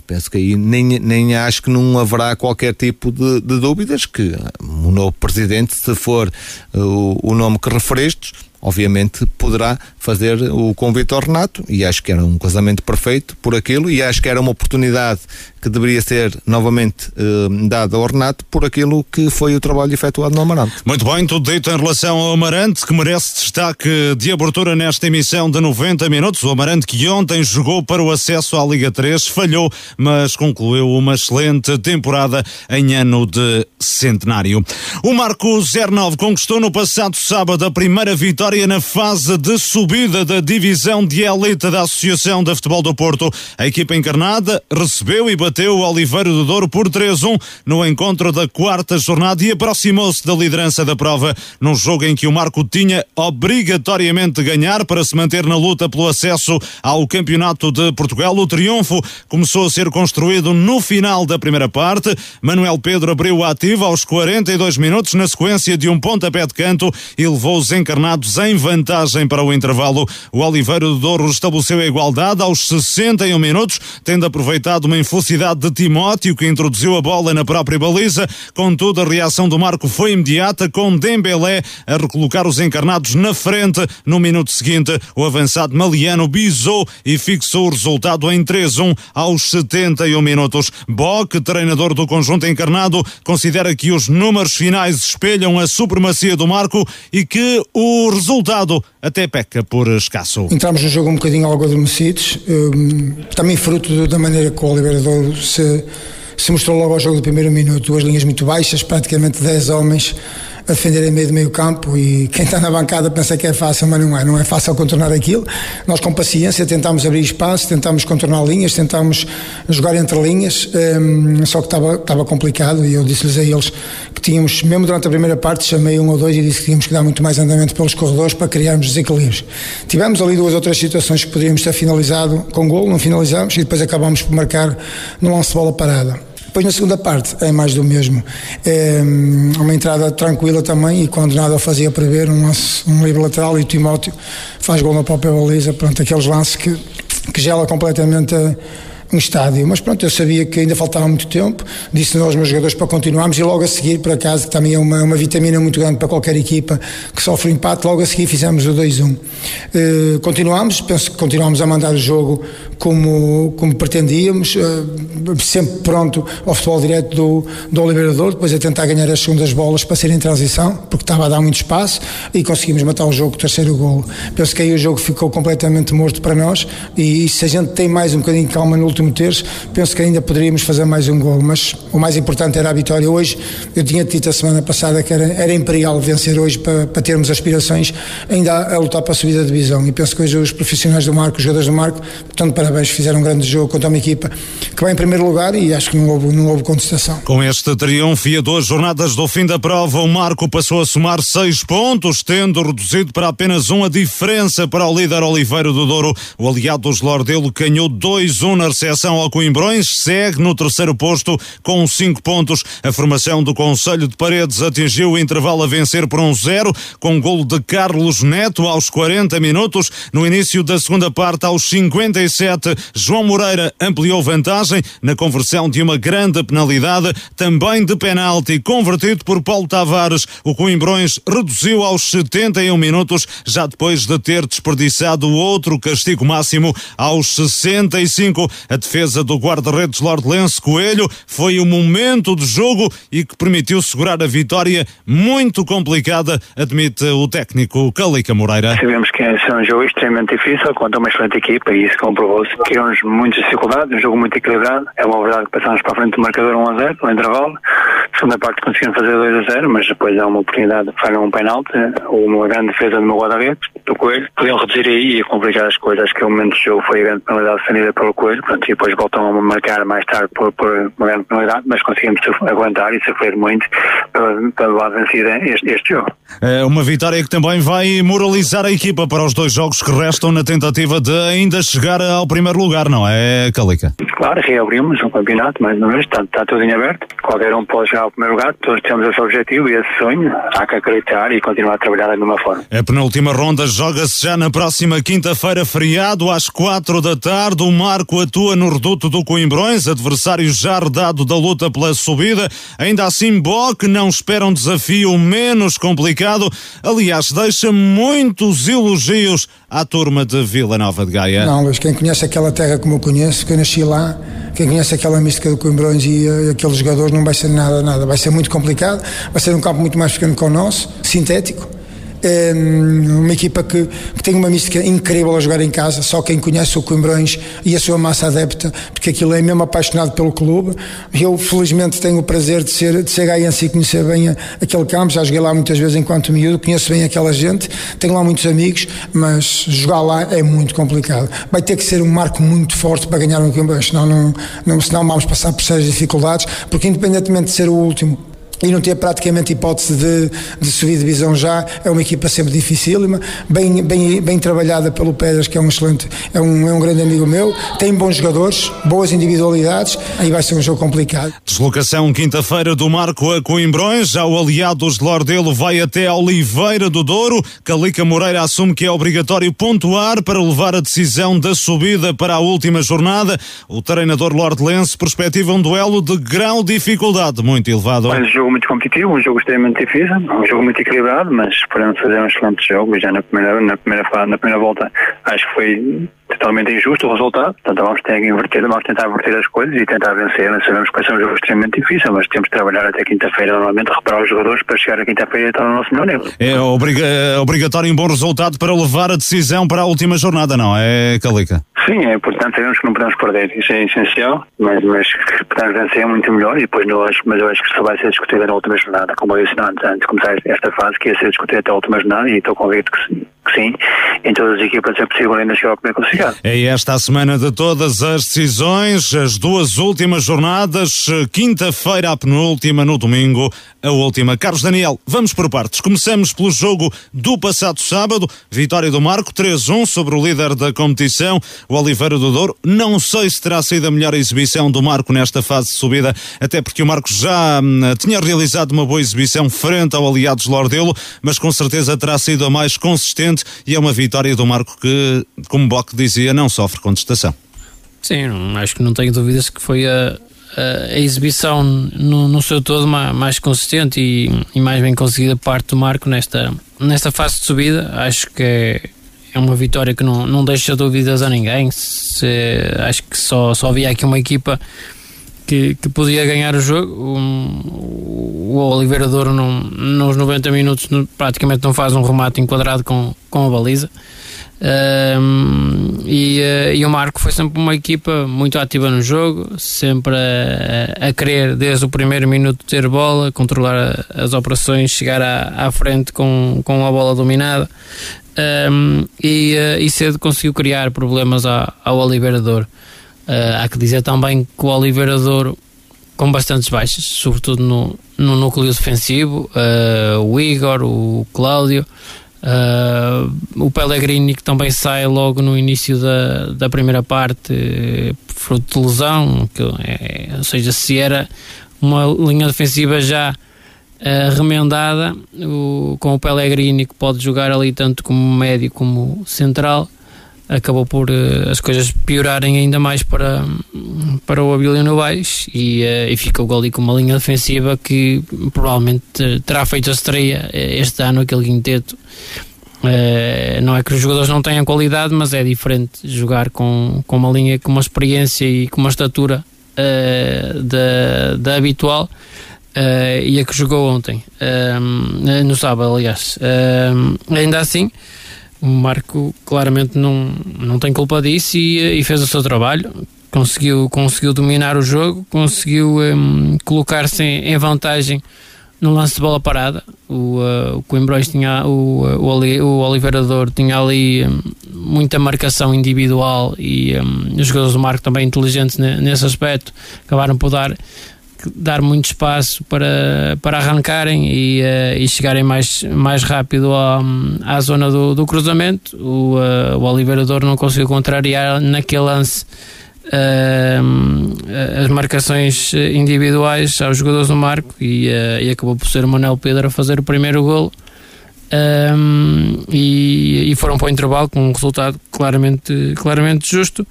Penso que aí nem, nem acho que não haverá qualquer tipo de, de dúvidas que o novo presidente, se for eh, o, o nome que referiste, obviamente poderá fazer o convite ao Renato e acho que era um casamento perfeito por aquilo e acho que era uma oportunidade que deveria ser novamente eh, ao Renato por aquilo que foi o trabalho efetuado no Amarante. Muito bem, tudo dito em relação ao Amarante, que merece destaque de abertura nesta emissão de 90 minutos. O Amarante que ontem jogou para o acesso à Liga 3, falhou, mas concluiu uma excelente temporada em ano de centenário. O Marco 09 conquistou no passado sábado a primeira vitória na fase de subida da divisão de elite da Associação de Futebol do Porto. A equipa encarnada recebeu e bateu o Oliveira do Douro por 3-1 no encontro da quarta jornada e aproximou-se da liderança da prova num jogo em que o Marco tinha obrigatoriamente de ganhar para se manter na luta pelo acesso ao Campeonato de Portugal. O triunfo começou a ser construído no final da primeira parte. Manuel Pedro abriu o ativo aos 42 minutos na sequência de um pontapé de canto e levou os encarnados em vantagem para o intervalo. O Oliveira do Douro estabeleceu a igualdade aos 61 minutos, tendo aproveitado uma infelicida qualidade de Timóteo, que introduziu a bola na própria baliza. Contudo, a reação do Marco foi imediata, com Dembélé a recolocar os encarnados na frente. No minuto seguinte, o avançado maliano bisou e fixou o resultado em 3-1 aos 71 minutos. Bock, treinador do conjunto encarnado, considera que os números finais espelham a supremacia do Marco e que o resultado até peca por escasso. Entramos no jogo um bocadinho algo adormecidos, um, também fruto da maneira que o Oliveira se, se mostrou logo ao jogo do primeiro minuto, duas linhas muito baixas, praticamente 10 homens a defender em meio de meio campo e quem está na bancada pensa que é fácil, mas não é, não é fácil contornar aquilo. Nós com paciência tentámos abrir espaço, tentámos contornar linhas, tentámos jogar entre linhas, um, só que estava, estava complicado e eu disse-lhes a eles que tínhamos, mesmo durante a primeira parte, chamei um ou dois e disse que tínhamos que dar muito mais andamento pelos corredores para criarmos desequilíbrios. Tivemos ali duas ou três situações que poderíamos ter finalizado com gol, não finalizamos e depois acabámos por marcar no lance de bola parada. Depois na segunda parte é mais do mesmo. É uma entrada tranquila também e quando nada fazia prever um, um livre lateral e o Timóteo faz gol na própria baliza. Pronto, aqueles lances que, que gela completamente a um estádio. Mas pronto, eu sabia que ainda faltava muito tempo, disse aos meus jogadores para continuarmos e logo a seguir, por acaso, que também é uma, uma vitamina muito grande para qualquer equipa que sofre empate, logo a seguir fizemos o 2-1. Uh, eh, continuámos, penso que continuámos a mandar o jogo como, como pretendíamos, uh, sempre pronto ao futebol direto do, do Oliverador, depois a tentar ganhar as segundas bolas para ser em transição, porque estava a dar muito espaço e conseguimos matar o jogo com o terceiro gol. Penso que aí o jogo ficou completamente morto para nós e, e se a gente tem mais um bocadinho de calma no último terço, penso que ainda poderíamos fazer mais um gol, mas o mais importante era a vitória hoje. Eu tinha dito a semana passada que era, era imperial vencer hoje para, para termos aspirações ainda a, a, lutar para a subida da divisão. E penso que hoje os profissionais do Marco, os jogadores do Marco, portanto, parabéns, fizeram um grande jogo contra uma equipa que vai em primeiro lugar e acho que não houve, não houve contestação. Com este triunfo e a duas jornadas do fim da prova, o Marco passou a somar seis pontos, tendo reduzido para apenas um a diferença para o líder Oliveira do Douro. O aliado dos Lordelo ganhou 2-1 na recepção ao Coimbrões, segue no terceiro posto com cinco pontos. A formação do Conselho de Paredes atingiu o intervalo a vencer por um zero, com golo de Carlos Neto aos 40 minutos. No início da segunda parte, aos 57, João Moreira ampliou vantagem na conversão de uma grande penalidade, também de penalti, convertido por Paulo Tavares. O Coimbrões reduziu aos 71 minutos, já depois de ter desperdiçado outro castigo máximo aos 65. A defesa do guarda-redes Lordelense Coelho foi o momento do jogo e que permitiu segurar a vitória muito complicada, admite o técnico Calica Moreira. Sabemos que é um jogo extremamente difícil contra uma excelente equipa e isso comprovou-se. Criamos muitas dificuldades, um jogo muito equilibrado. É uma verdade que passámos para a frente do marcador 1 a 0 no intervalo. Segunda parte conseguimos fazer 2 a 0, mas depois há uma oportunidade de falhar um penalti uma grande defesa do meu guarda-redes, do Coelho. Podiam reduzir aí e complicar as coisas. Acho que o momento do jogo foi a grande penalidade defendida pelo Coelho. Portanto, e depois voltam a marcar mais tarde por, por uma grande penalidade, mas conseguimos aguentar e sofrer muito para, para levar vencida este, este jogo. É uma vitória que também vai moralizar a equipa para os dois jogos que restam na tentativa de ainda chegar ao primeiro lugar, não é, Calica? Claro, reabrimos um campeonato, mais uma vez, está, está tudo em aberto. Qualquer um pode chegar ao primeiro lugar, todos temos esse objetivo e esse sonho. Há que acreditar e continuar a trabalhar da mesma forma. A penúltima ronda joga-se já na próxima quinta-feira, feriado, às quatro da tarde. O Marco atua no reduto do Coimbrões, adversário já redado da luta pela subida. Ainda assim, Bock não espera um desafio menos complicado. Aliás, deixa muitos elogios à turma de Vila Nova de Gaia. Não, Luís, quem conhece aquela terra como eu conheço, que eu nasci lá, quem conhece aquela mística do Coimbrões e, e aqueles jogadores, não vai ser nada, nada. Vai ser muito complicado, vai ser um campo muito mais pequeno que o nosso, sintético uma equipa que, que, tem uma mística incrível a jogar em casa, só quem conhece o Coimbrões e a sua massa adepta, porque aquilo é mesmo apaixonado pelo clube. Eu, felizmente, tenho o prazer de ser, de ser gaiense e conhecer bem aquele campo, já joguei lá muitas vezes enquanto miúdo, conheço bem aquela gente, tenho lá muitos amigos, mas jogar lá é muito complicado. Vai ter que ser um marco muito forte para ganhar um Coimbrões, senão, não, não, senão vamos passar por sérias dificuldades, porque independentemente de ser o último, e não ter praticamente hipótese de, de subir de divisão já. É uma equipa sempre dificílima, bem, bem, bem trabalhada pelo Pedras, que é um excelente, é um, é um grande amigo meu. Tem bons jogadores, boas individualidades, aí vai ser um jogo complicado. Deslocação quinta-feira do Marco a Coimbrões, já o Aliados de Lordelo vai até Oliveira do Douro. Calica Moreira assume que é obrigatório pontuar para levar a decisão da subida para a última jornada. O treinador Lordelense perspectiva um duelo de grau de dificuldade muito elevado. Um jogo muito competitivo, um jogo extremamente difícil, um jogo muito equilibrado, mas esperamos fazer um excelente jogo. Já na primeira, na primeira, na primeira volta acho que foi totalmente injusto o resultado, portanto vamos ter que inverter, vamos tentar inverter as coisas e tentar vencer. Nós sabemos que vai ser um jogo extremamente difícil, mas temos que trabalhar até quinta-feira normalmente, reparar os jogadores para chegar a quinta-feira e estar no nosso melhor nível. É obriga obrigatório um bom resultado para levar a decisão para a última jornada, não é, Calica? Sim, é importante, sabemos que não podemos perder, isso é essencial, mas, mas que podemos vencer é muito melhor e depois não acho, mas eu acho que isso vai ser discutido na última jornada, como eu disse antes, antes de começar esta fase, que ia ser discutido até a última jornada e estou convicto que, que sim, em todas as equipas é possível ainda chegar ao primeiro classificado. É esta a semana de todas as decisões, as duas últimas jornadas, quinta-feira a penúltima, no domingo a última. Carlos Daniel, vamos por partes. Começamos pelo jogo do passado sábado, vitória do Marco 3-1 sobre o líder da competição, o Oliveira do Douro. Não sei se terá sido a melhor exibição do Marco nesta fase de subida, até porque o Marco já hum, tinha realizado uma boa exibição frente ao Aliados Lordelo, mas com certeza terá sido a mais consistente e é uma vitória do Marco que, como Bock dizia, não sofre contestação. Sim, acho que não tenho dúvidas que foi a, a, exibição no, no, seu todo mais, mais consistente e, e, mais bem conseguida parte do Marco nesta, nesta fase de subida. Acho que é, é uma vitória que não, não deixa dúvidas a ninguém. Se, acho que só, só havia aqui uma equipa que, que podia ganhar o jogo. O, o Oliveira Douro não, nos 90 minutos praticamente não faz um remate enquadrado com, com a baliza. Um, e, uh, e, o Marco foi sempre uma equipa muito ativa no jogo, sempre a, a querer desde o primeiro minuto ter bola, controlar as operações, chegar à, à frente com, com a bola dominada um, e, uh, e, cedo conseguiu criar problemas ao, ao Oliveira Douro. Uh, há que dizer também que o Oliveira Douro com bastantes baixas, sobretudo no, no núcleo defensivo, o Igor, o Cláudio. Uh, o Pellegrini que também sai logo no início da, da primeira parte fruto de lesão, que é, ou seja, se era uma linha defensiva já uh, remendada, o, com o Pellegrini que pode jogar ali tanto como médio como central, acabou por uh, as coisas piorarem ainda mais para, para o Abilio Novaes e, uh, e ficou ali com uma linha defensiva que provavelmente terá feito a estreia eh, este ano, aquele quinteto. Uh, não é que os jogadores não tenham qualidade, mas é diferente jogar com, com uma linha com uma experiência e com uma estatura da, da habitual. E a que jogou ontem, no sábado, aliás. Ainda assim, o Marco claramente não, não tem culpa disso e, e fez o seu trabalho. Conseguiu, conseguiu dominar o jogo, conseguiu um, colocar-se em, em, vantagem no lance de bola parada. O, uh, o Coimbrões tinha, o, o, o Oliveira Douro tinha ali um, muita marcação individual e um, os jogadores do Marco também inteligentes nesse aspecto acabaram por dar dar muito espaço para, para arrancarem e, uh, e chegarem mais, mais rápido à, à zona do, do cruzamento. O, uh, o Oliveira não conseguiu contrariar naquele lance uh, as marcações individuais aos jogadores do Marco e, e acabou por ser o Manuel Pedro a fazer o primeiro golo. Um, e, e, foram para o intervalo com um resultado claramente, claramente justo.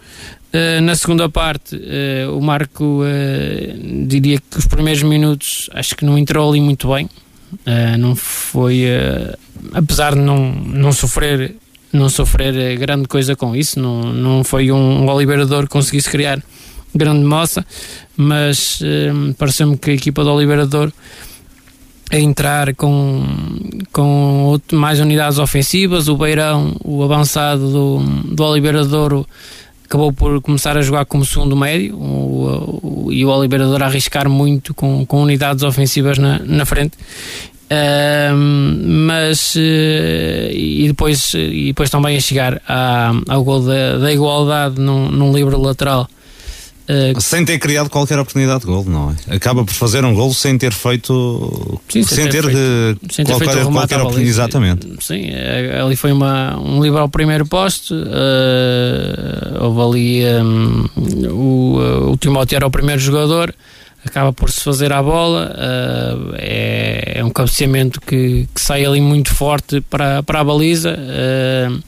Uh, na segunda parte, uh, o Marco uh, diria que os primeiros minutos acho que não entrou ali muito bem. não foi, apesar de não, não sofrer não sofrer grande coisa com isso, não, não foi um, um Oliverador que conseguisse criar grande moça, mas pareceu-me que a equipa do Oliverador a entrar com, com mais unidades ofensivas, o Beirão, o avançado do, do Oliveira Douro acabou por começar a jogar como segundo médio o, o, e o Oliveira a arriscar muito com, com unidades ofensivas na, na frente. Mas uh, e, depois, e depois também a chegar à, ao gol da, da igualdade num, num livre lateral Uh, sem ter criado qualquer oportunidade de gol, não é? Acaba por fazer um gol sem ter feito. Sim, sem, sem, ter, ter feito, sem qualquer, ter feito qualquer oportunidade. Exatamente. Sim, é, ali foi uma, um livro ao primeiro posto. Uh, houve ali. Um, o, o Timóteo era o primeiro jogador acaba por se fazer à bola. Uh, é, é, um cabeceamento que, que, sai ali muito forte para, para a baliza. Uh,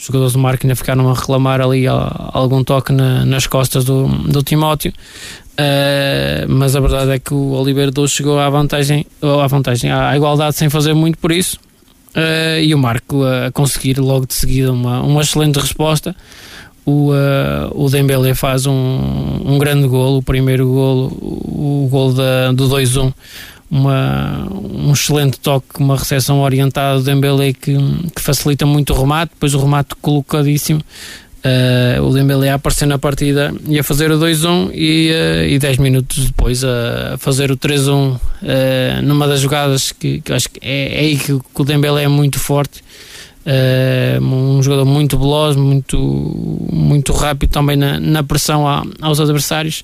os jogadores do Marco ainda ficaram a reclamar ali algum toque na, nas costas do, do Timóteo. Uh, mas a verdade é que o Oliveira Doce chegou à vantagem, à vantagem, à igualdade sem fazer muito por isso. Uh, e o Marco a conseguir logo de seguida uma, uma excelente resposta. O, uh, o Dembélé faz um, um grande golo, o primeiro golo, o, o golo da, do 2-1 uma, um excelente toque, uma recepção orientada do Dembélé que, que facilita muito o remate, depois o remate colocadíssimo. Uh, o Dembélé a aparecer na partida e a fazer o 2-1 e, uh, e 10 minutos depois a fazer o 3-1 uh, numa das jogadas que, que acho que é, é aí que, que, o Dembélé é muito forte uh, um jogador muito veloz muito, muito rápido também na, na pressão a, aos adversários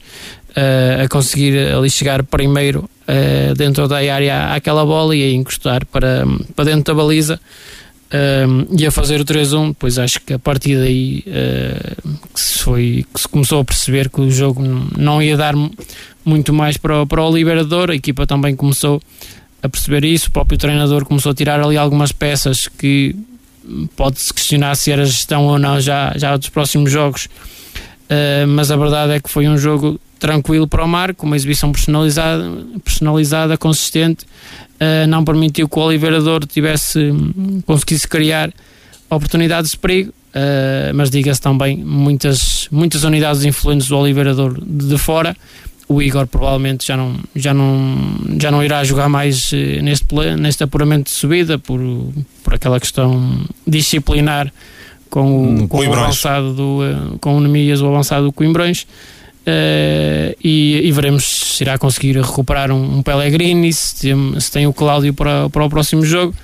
a conseguir ali chegar primeiro uh, dentro da área àquela bola e a encostar para, para dentro da baliza uh, e a fazer o 3-1. Depois acho que a partir daí uh, que, se foi, que se começou a perceber que o jogo não ia dar muito mais para, o, para o Liberador. A equipa também começou a perceber isso. O próprio treinador começou a tirar ali algumas peças que pode-se questionar se era gestão ou não já, já dos próximos jogos. Uh, mas a verdade é que foi um jogo tranquilo para o Marco, uma exibição personalizada, personalizada consistente, uh, não permitiu que o Oliveira tivesse, conseguisse criar oportunidades de perigo, uh, mas diga-se também muitas, muitas unidades influentes do Oliveira de, de, fora. O Igor provavelmente já não, já não, já não irá jogar mais uh, neste, neste apuramento de subida por, por aquela questão disciplinar com o, com o avançado do, com o Nemias, o avançado do Coimbrões. Uh, e, e, veremos se irá conseguir recuperar um, um Pellegrini, se tem, se tem o Cláudio para, para o próximo jogo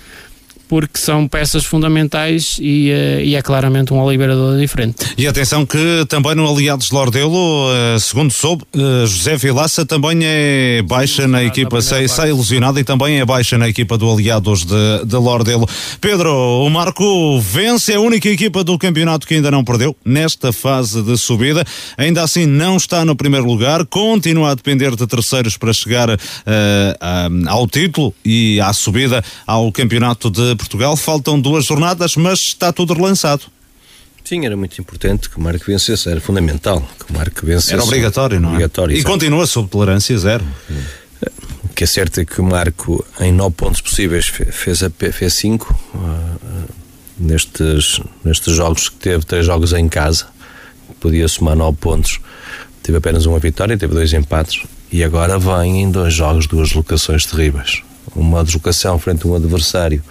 porque são peças fundamentais e, uh, e é claramente um liberador diferente. E atenção que também no Aliados Lordelo, uh, segundo soube, uh, José Vilaça também é baixa na equipa, sai, sai ilusionado e também é baixa na equipa do Aliados de, de Lordelo. Pedro, o Marco vence a única equipa do campeonato que ainda não perdeu nesta fase de subida, ainda assim não está no primeiro lugar, continua a depender de terceiros para chegar ao título e à subida ao campeonato de Portugal. Faltam duas jornadas, mas está tudo relançado. Sim, era muito importante que o Marco vencesse, era fundamental que o Marco vencesse. Era obrigatório, não é? Obrigatório, e continua sob tolerância zero. O que é certo é que o Marco, em nove pontos possíveis, fez, a, fez cinco uh, nestes, nestes jogos que teve, três jogos em casa, podia somar nove pontos. Teve apenas uma vitória, teve dois empates e agora vem em dois jogos, duas locações terríveis. Uma deslocação frente a um adversário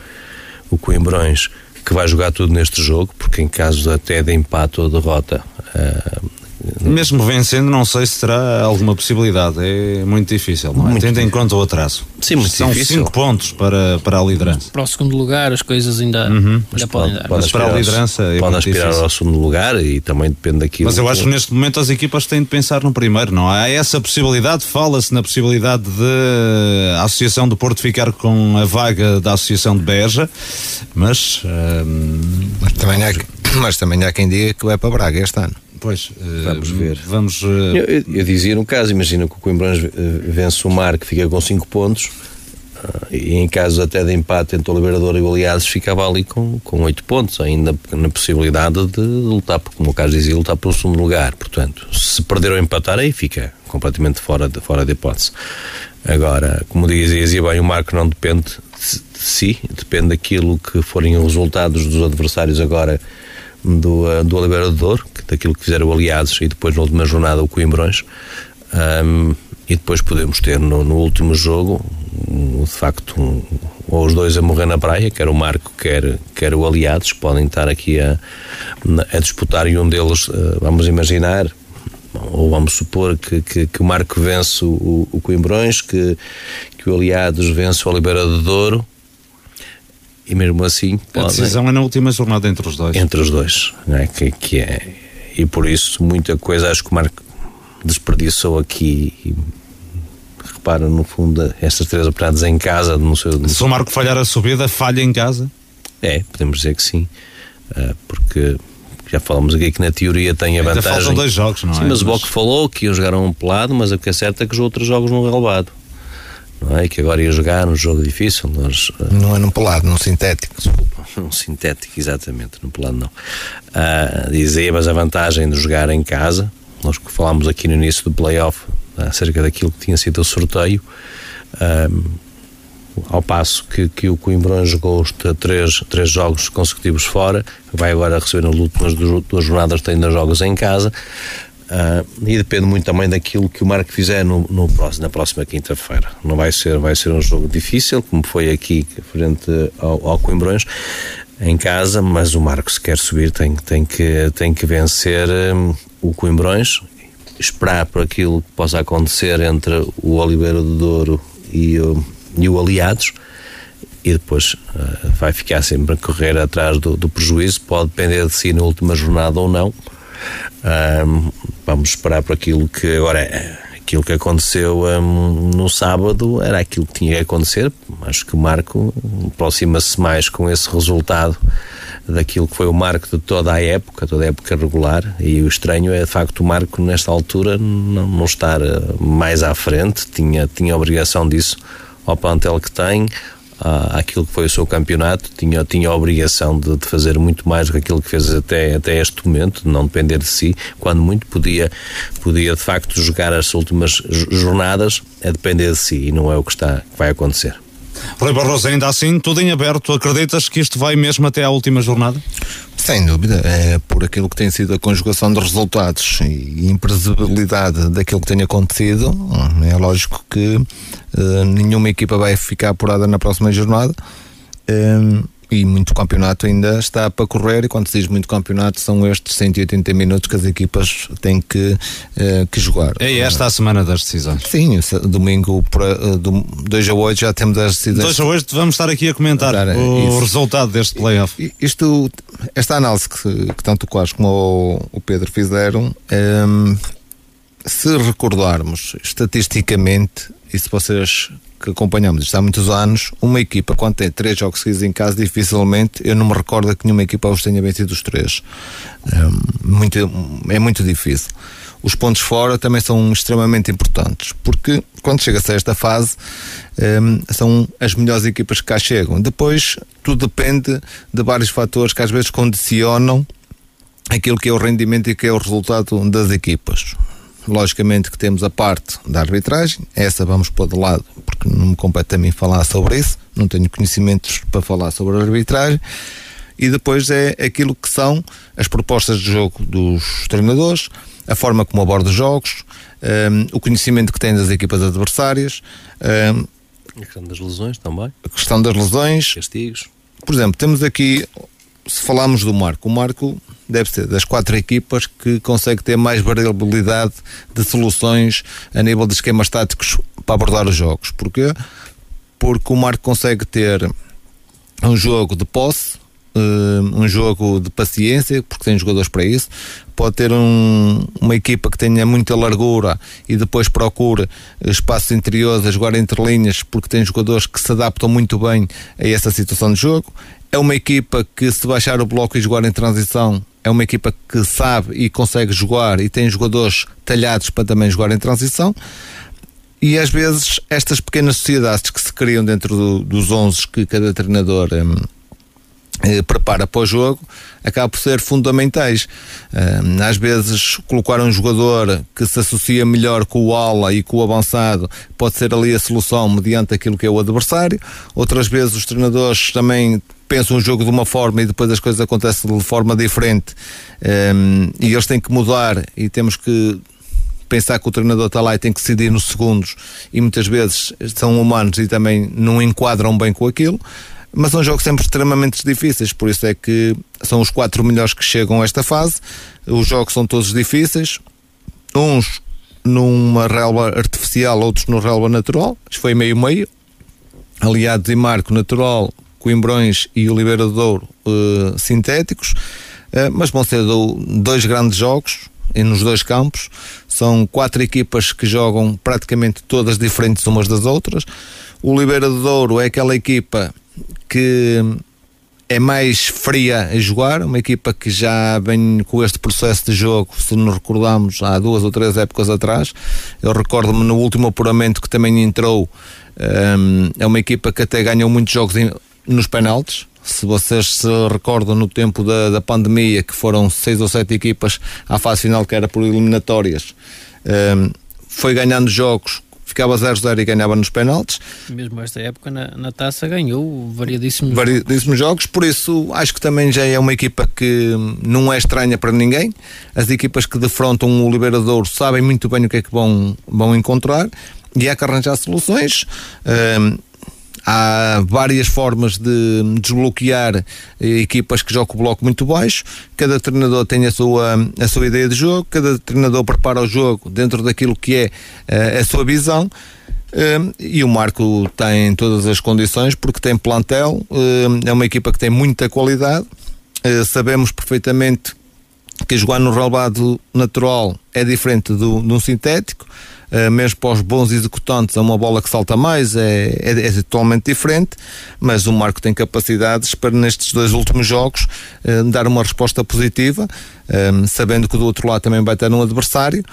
o Coimbrões, que vai jogar tudo neste jogo, porque em caso até de empate ou derrota. Uh, mesmo vencendo, não sei se terá alguma possibilidade. É muito difícil, não é? Muito Tendo em conta o atraso. Sim, muito São difícil. cinco pontos para, para a liderança. Para o segundo lugar, as coisas ainda, uhum. ainda podem dar. Pode Mas para a liderança é pode aspirar difícil. ao segundo lugar e também depende daquilo. Mas eu acho que neste momento as equipas têm de pensar no primeiro, não há essa possibilidade. Fala-se na possibilidade de a Associação do Porto ficar com a vaga da Associação de Beja, mas. Hum, mas, também há, mas também há quem diga que vai para Braga este ano. Pois, vamos ver. Vamos, uh... eu, eu, eu, dizia no caso, imagina que o Coimbrões vence o Mar, que fica com 5 pontos, e em caso até de empate entre o Liberador e o Aliados, ficava ali com, com 8 pontos, ainda na possibilidade de lutar, como o caso dizia, lutar pelo segundo lugar. Portanto, se perder ou empatar, aí fica completamente fora de, fora de hipótese. Agora, como dizia, dizia bem, o Marco não depende de si, depende daquilo que forem os resultados dos adversários agora do, uh, do Oliveira do daquilo que fizeram aliados e depois na última jornada o Coimbrões. Um, e depois podemos ter no, no último jogo, de facto, um, ou os dois a morrer na praia, quer o Marco, quer, quer o Aliados, podem estar aqui a, a disputar e um deles, uh, vamos imaginar, ou vamos supor que, que, que o Marco vence o, o Coimbrões, que, que o Aliados vence o Oliveira do Douro, e mesmo assim a decisão é na última jornada entre os dois entre os dois é? Que, que é e por isso muita coisa acho que o Marco desperdiçou aqui e, repara no fundo estas três oportunidades em casa no seu, no Se o Marco falhar a subida, falha em casa? É, podemos dizer que sim, uh, porque já falamos aqui que na teoria tem a vantagem. faltam dois jogos, não sim, é? Mas o Boc falou que iam jogar um pelado, mas o que é certo é que os outros jogos no relevado. Não é? Que agora ia jogar num jogo difícil. Nós, uh... Não é num pelado, num sintético. Desculpa, num sintético, exatamente, num pelado não. Uh, dizia, mas a vantagem de jogar em casa, nós falámos aqui no início do playoff acerca daquilo que tinha sido o sorteio. Uh, ao passo que, que o Coimbrão jogou os três, três jogos consecutivos fora, vai agora receber nas últimas duas jornadas, tem ainda jogos em casa. Uh, e depende muito também daquilo que o Marco fizer no, no próximo, na próxima quinta-feira. Não vai ser, vai ser um jogo difícil, como foi aqui frente ao, ao Coimbrões, em casa, mas o Marco, se quer subir, tem, tem, que, tem que vencer um, o Coimbrões, esperar por aquilo que possa acontecer entre o Oliveira do Douro e o e o Aliados e depois uh, vai ficar sempre a correr atrás do, do, prejuízo. Pode depender de si na última jornada ou não. Vamos esperar por aquilo que agora. Aquilo que aconteceu um, no sábado era aquilo que tinha que acontecer. Acho que o Marco aproxima-se mais com esse resultado daquilo que foi o marco de toda a época, toda a época regular. E o estranho é de facto o Marco, nesta altura, não, não estar eh, mais à frente, tinha, tinha obrigação disso ao plantel que tem, àquilo que foi o seu campeonato, tinha, tinha a obrigação de, de, fazer muito mais do que aquilo que fez até, até este momento, de não depender de si, quando muito podia, podia de facto jogar as últimas jornadas a depender de si e não é o que, está, que vai acontecer. Rui Barroso, ainda assim, tudo em aberto, acreditas que isto vai mesmo até à última jornada? Sem dúvida, é por aquilo que tem sido a conjugação de resultados e imprevisibilidade daquilo que tem acontecido, é lógico que uh, nenhuma equipa vai ficar apurada na próxima jornada. Um, e muito campeonato ainda está para correr e quando se diz muito campeonato são estes 180 minutos que as equipas têm que, uh, que jogar. É esta a semana das decisões? Sim, domingo para, uh, 2 a 8 já temos as decisões. 2 a 8 vamos estar aqui a comentar o isso. resultado deste playoff. Isto, esta análise que, que tanto o Quas como o, o Pedro fizeram, um, ehm, se recordarmos estatisticamente, e se vocês que acompanhamos isto há muitos anos, uma equipa, quando tem três jogos seguidos em casa, dificilmente, eu não me recordo que nenhuma equipa os tenha vencido os três. É muito, é muito difícil. Os pontos fora também são extremamente importantes, porque quando chega-se a esta fase, um, são as melhores equipas que cá chegam. Depois, tudo depende de vários fatores que às vezes condicionam aquilo que é o rendimento e que é o resultado das equipas. Logicamente que temos a parte da arbitragem, essa vamos pôr de lado, porque não me compete a mim falar sobre isso, não tenho conhecimentos para falar sobre a arbitragem. E depois é aquilo que são as propostas de jogo dos treinadores, a forma como aborda os jogos, um, o conhecimento que tem das equipas adversárias. Um, a questão das lesões também. A questão das lesões. Castigos. Por exemplo, temos aqui, se falarmos do Marco, o Marco deve ser das quatro equipas que consegue ter mais variabilidade de soluções a nível de esquemas táticos para abordar os jogos. Porquê? Porque o Marco consegue ter um jogo de posse, eh, um jogo de paciência, porque tem jogadores para isso. Pode ter um, uma equipa que tenha muita largura e depois procure espaços interiores a jogar entre linhas, porque tem jogadores que se adaptam muito bem a essa situação de jogo. É uma equipa que, se baixar o bloco e jogar em transição, é uma equipa que sabe e consegue jogar e tem jogadores talhados para também jogar em transição. E às vezes estas pequenas sociedades que se criam dentro do, dos 11 que cada treinador hum, prepara para o jogo acaba por ser fundamentais. Hum, às vezes colocar um jogador que se associa melhor com o ala e com o avançado pode ser ali a solução mediante aquilo que é o adversário. Outras vezes os treinadores também pensam o jogo de uma forma e depois as coisas acontecem de forma diferente um, e eles têm que mudar e temos que pensar que o treinador está lá e tem que decidir nos segundos e muitas vezes são humanos e também não enquadram bem com aquilo mas são jogos sempre extremamente difíceis, por isso é que são os quatro melhores que chegam a esta fase. Os jogos são todos difíceis, uns numa relva artificial, outros no relva natural. Isto foi meio-meio. Aliados e Marco natural, Coimbrões e Oliveira do Douro uh, sintéticos, uh, mas vão ser do, dois grandes jogos e nos dois campos são quatro equipas que jogam praticamente todas diferentes umas das outras. O Oliveira do Douro é aquela equipa que é mais fria a jogar, uma equipa que já vem com este processo de jogo, se nos recordamos, há duas ou três épocas atrás. Eu recordo-me no último apuramento que também entrou, um, é uma equipa que até ganhou muitos jogos em, nos penaltis. Se vocês se recordam no tempo da, da pandemia, que foram seis ou sete equipas à fase final, que era por eliminatórias, um, foi ganhando jogos ficava 0-0 e ganhava nos penaltis. Mesmo esta época na, na taça ganhou variadíssimos, variadíssimos jogos. Por isso acho que também já é uma equipa que não é estranha para ninguém. As equipas que defrontam o Liberador sabem muito bem o que é que vão, vão encontrar e há que arranjar soluções. Um, Há várias formas de desbloquear equipas que jogam o bloco muito baixo. Cada treinador tem a sua, a sua ideia de jogo, cada treinador prepara o jogo dentro daquilo que é uh, a sua visão. Uh, e o Marco tem todas as condições porque tem plantel, uh, é uma equipa que tem muita qualidade. sabemos perfeitamente que jogar no relvado natural é diferente do, de um sintético. Uh, mesmo para os bons executantes, é uma bola que salta mais, é, é, é, totalmente diferente, mas o Marco tem capacidades para nestes dois últimos jogos uh, dar uma resposta positiva, um, sabendo que do outro lado também vai ter um adversário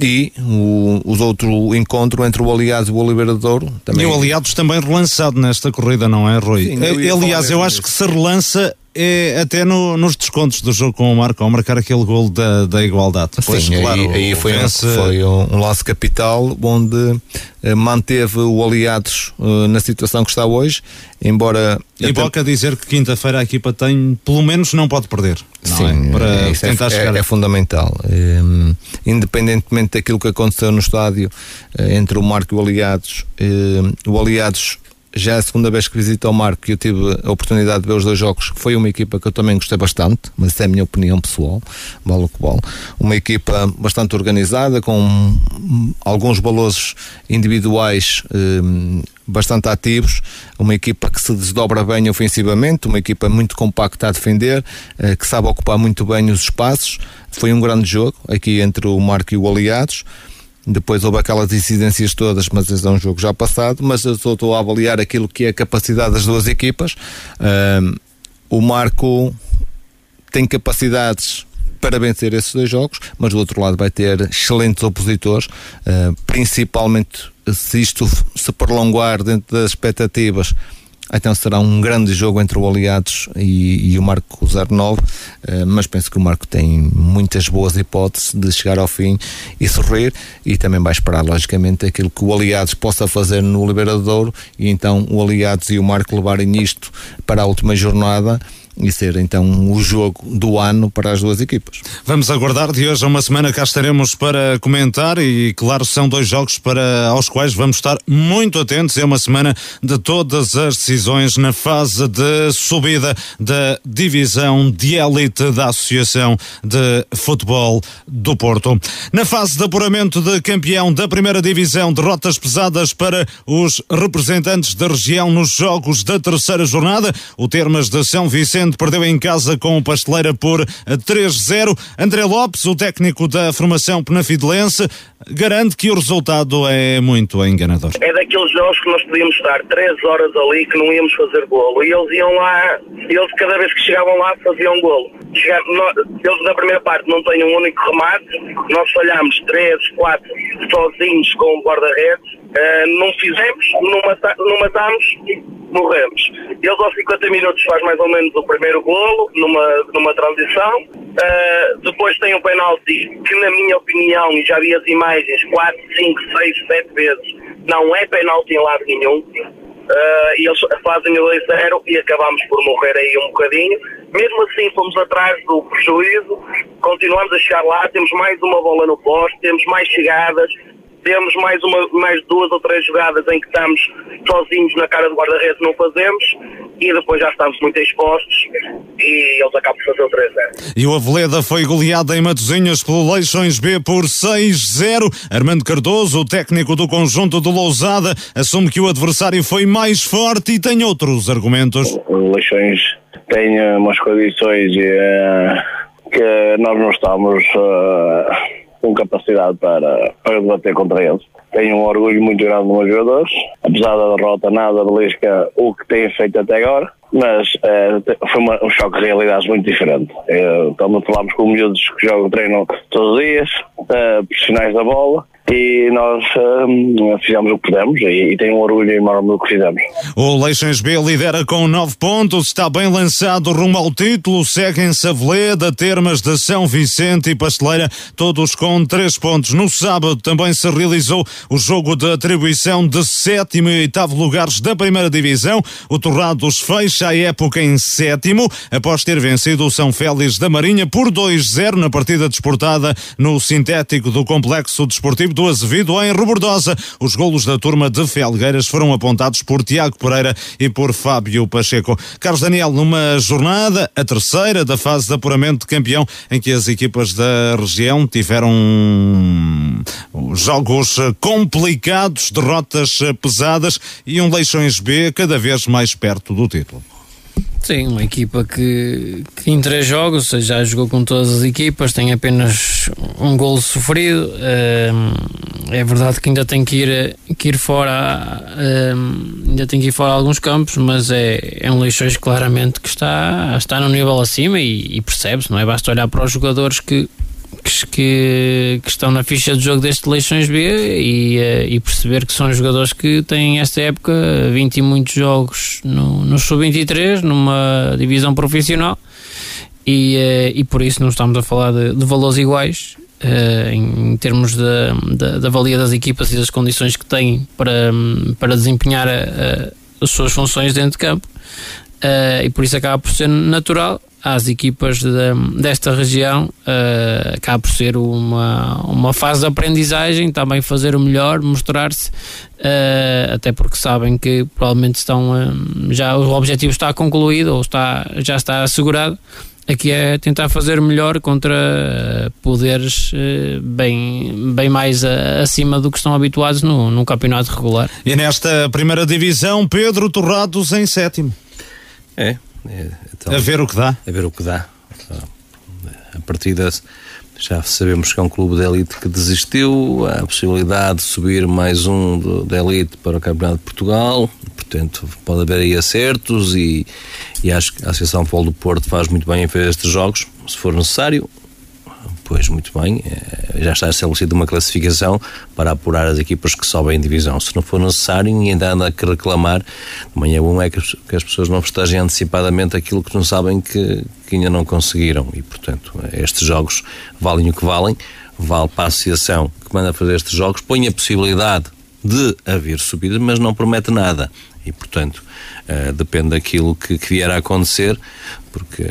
e o, os outro encontro entre o Aliados e o Oliveira Douro também. E o Aliados também relançado nesta corrida, não é, Rui? Sim, eu Aliás, eu acho que se relança é até no, nos descontos do jogo com o Marco, ao marcar aquele gol da, da igualdade. Sim, claro, aí, aí foi, vence... um, foi um, um lance capital onde eh, manteve o Aliados uh, na situação que está hoje, embora... E. Boca dizer que quinta-feira a equipa tem, pelo menos não pode perder. Não Sim, é? para é, tentar é, chegar... é fundamental. Um, independentemente daquilo que aconteceu no estádio uh, entre o Marco e o Aliados, o Aliados já é a segunda vez que visito o Marco e eu tive a oportunidade de ver os dois jogos. Foi uma equipa que eu também gostei bastante, mas é a minha opinião pessoal, o que vale. Uma equipa bastante organizada, com alguns valores individuais eh, bastante ativos, uma equipa que se desdobra bem ofensivamente, uma equipa muito compacta a defender, eh, que sabe ocupar muito bem os espaços. Foi um grande jogo aqui entre o Marco e o Aliados. Depois houve aquelas incidências todas, mas é um jogo já passado. Mas eu estou a avaliar aquilo que é a capacidade das duas equipas. Um, o Marco tem capacidades para vencer esses dois jogos, mas do outro lado vai ter excelentes opositores, principalmente se isto se prolongar dentro das expectativas então será um grande jogo entre o Aliados e, e o Marco 09, uh, eh, mas penso que o Marco tem muitas boas hipóteses de chegar ao fim e sorrir e também vai esperar, logicamente, aquilo que o Aliados possa fazer no Liberador e então o Aliados e o Marco levarem isto para a última jornada e ser então o jogo do ano para as duas equipas. Vamos aguardar de hoje a uma semana cá estaremos para comentar e claro são dois jogos para aos quais vamos estar muito atentos. É uma semana de todas as decisões na fase de subida da divisão de elite da Associação de Futebol do Porto. Na fase de apuramento de campeão da primeira divisão, derrotas pesadas para os representantes da região nos jogos da terceira jornada. O Termas de São Vicente Perdeu em casa com o Pasteleira por 3-0. André Lopes, o técnico da formação penafidelense, garante que o resultado é muito enganador. É daqueles jogos que nós podíamos estar 3 horas ali que não íamos fazer golo. E eles iam lá, eles cada vez que chegavam lá faziam golo. Eles na primeira parte não têm um único remate, nós falhámos 3, 4 sozinhos com o guarda-redes Uh, não fizemos, não, matámos, morremos. Eles aos 50 minutos faz mais ou menos o primeiro golo, numa, numa transição. Uh, depois tem um penalti que, na minha opinião, e já vi as imagens 4, 5, 6, 7 vezes, não é penalti em lado nenhum. Uh, e eles fazem o 2-0 e acabamos por morrer aí um bocadinho. Mesmo assim, fomos atrás do prejuízo, continuamos a chegar lá, temos mais uma bola no poste, temos mais chegadas, temos mais, uma, mais duas ou três jogadas em que estamos sozinhos na cara do guarda-redes, não fazemos, e depois já estamos muito expostos e eles acabam de fazer o 3-0. E o Aveleda foi goleado em Matosinhas pelo Leixões B por 6-0. Armando Cardoso, o técnico do conjunto do Lousada, assume que o adversário foi mais forte e tem outros argumentos. O Leixões tem umas condições uh, que nós não estamos. Uh, com capacidade para, para debater contra eles. Tenho um orgulho muito grande nos meus jogadores, apesar da derrota nada belisca o que têm feito até agora, mas eh, foi uma, um choque de realidades muito diferente. Eh, quando falámos com miúdos que jogam treinam todos os dias, eh, profissionais da bola, e nós hum, fizemos o que pudemos e, e tenho um orgulho enorme do que fizemos. O Leixões B lidera com 9 pontos, está bem lançado rumo ao título, seguem-se Aveleda, Termas de São Vicente e Pasteleira, todos com 3 pontos. No sábado também se realizou o jogo de atribuição de sétimo e oitavo lugares da primeira divisão. O Torrados fecha a época em sétimo, após ter vencido o São Félix da Marinha por 2-0 na partida disputada no sintético do Complexo Desportivo do Azevedo em Robordosa. Os golos da turma de Felgueiras foram apontados por Tiago Pereira e por Fábio Pacheco. Carlos Daniel, numa jornada, a terceira da fase de apuramento de campeão, em que as equipas da região tiveram jogos complicados, derrotas pesadas e um Leixões B cada vez mais perto do título. Sim, uma equipa que, que em três jogos já jogou com todas as equipas, tem apenas um gol sofrido. é verdade que ainda tem que ir, que ir fora, ainda tem que ir fora alguns campos, mas é, é um Leixões claramente que está, está no nível acima e, e percebe-se, não é? Basta olhar para os jogadores que, que, que, estão na ficha de jogo deste Leixões B e, eh, e, perceber que são jogadores que têm esta época 20 e muitos jogos no, no Sub-23, numa divisão profissional e, eh, e por isso não estamos a falar de, de valores iguais Uh, em, termos da valia das equipas e das condições que têm para, para desempenhar a, a, as suas funções dentro de campo. E por isso acaba por ser natural às equipas de, desta região uh, acaba por ser uma, uma fase de aprendizagem, também fazer o melhor, mostrar-se, uh, até porque sabem que provavelmente estão uh, já o objetivo está concluído ou está, já está assegurado. Aqui é tentar fazer melhor contra poderes bem, bem mais acima do que estão habituados no, no campeonato regular. E nesta primeira divisão, Pedro Torrados em sétimo. É, é, então, a ver o que dá. A ver o que dá. A partida já sabemos que é um clube de elite que desistiu, há a possibilidade de subir mais um da elite para o Campeonato de Portugal, portanto pode haver aí acertos e, e acho que a Associação Polo do Porto faz muito bem em fazer estes jogos, se for necessário, Pois, muito bem. Eh, já está estabelecida uma classificação para apurar as equipas que sobem em divisão. Se não for necessário, dá nada a reclamar. Amanhã bom é que as pessoas não festejem antecipadamente aquilo que não sabem que, que ainda não conseguiram. E, portanto, estes jogos valem o que valem. Vale para a associação que manda fazer estes jogos, põe a possibilidade de haver subida, mas não promete nada. E, portanto, uh, depende daquilo que, que vier a acontecer, porque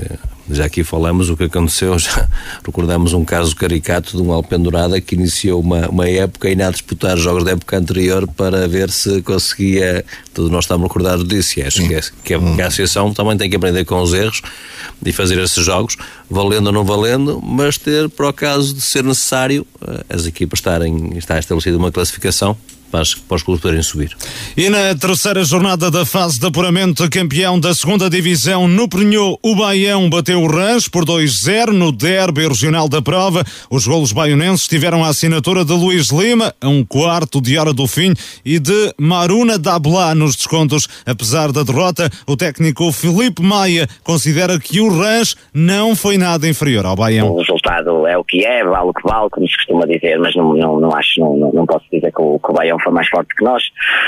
já aqui falamos o que aconteceu, já recordamos um caso caricato de um alpendurada que iniciou uma, uma época e a disputar jogos da época anterior para ver se conseguia. Todos nós estamos recordados disso e acho que, é, que, é, a associação também tem que aprender com os erros e fazer esses jogos, valendo ou não valendo, mas ter, para o caso de ser necessário, eh, as equipas estarem, está estabelecida uma classificação para, para os clubes poderem subir. E na terceira jornada da fase de apuramento, campeão da segunda divisão no Prenhou, o Baião bateu o Rãs por 2-0 no derby regional da prova. Os golos baionenses tiveram a assinatura de Luís Lima, a um quarto de hora do fim, e de Maruna Dablá nos descontos. Apesar da derrota, o técnico Felipe Maia considera que o Rãs não foi nada inferior ao Baião. O resultado é o que é, vale o que vale, como se costuma dizer, mas não, não, não acho, não, não posso dizer que o, que o Baião foi mais forte que nós.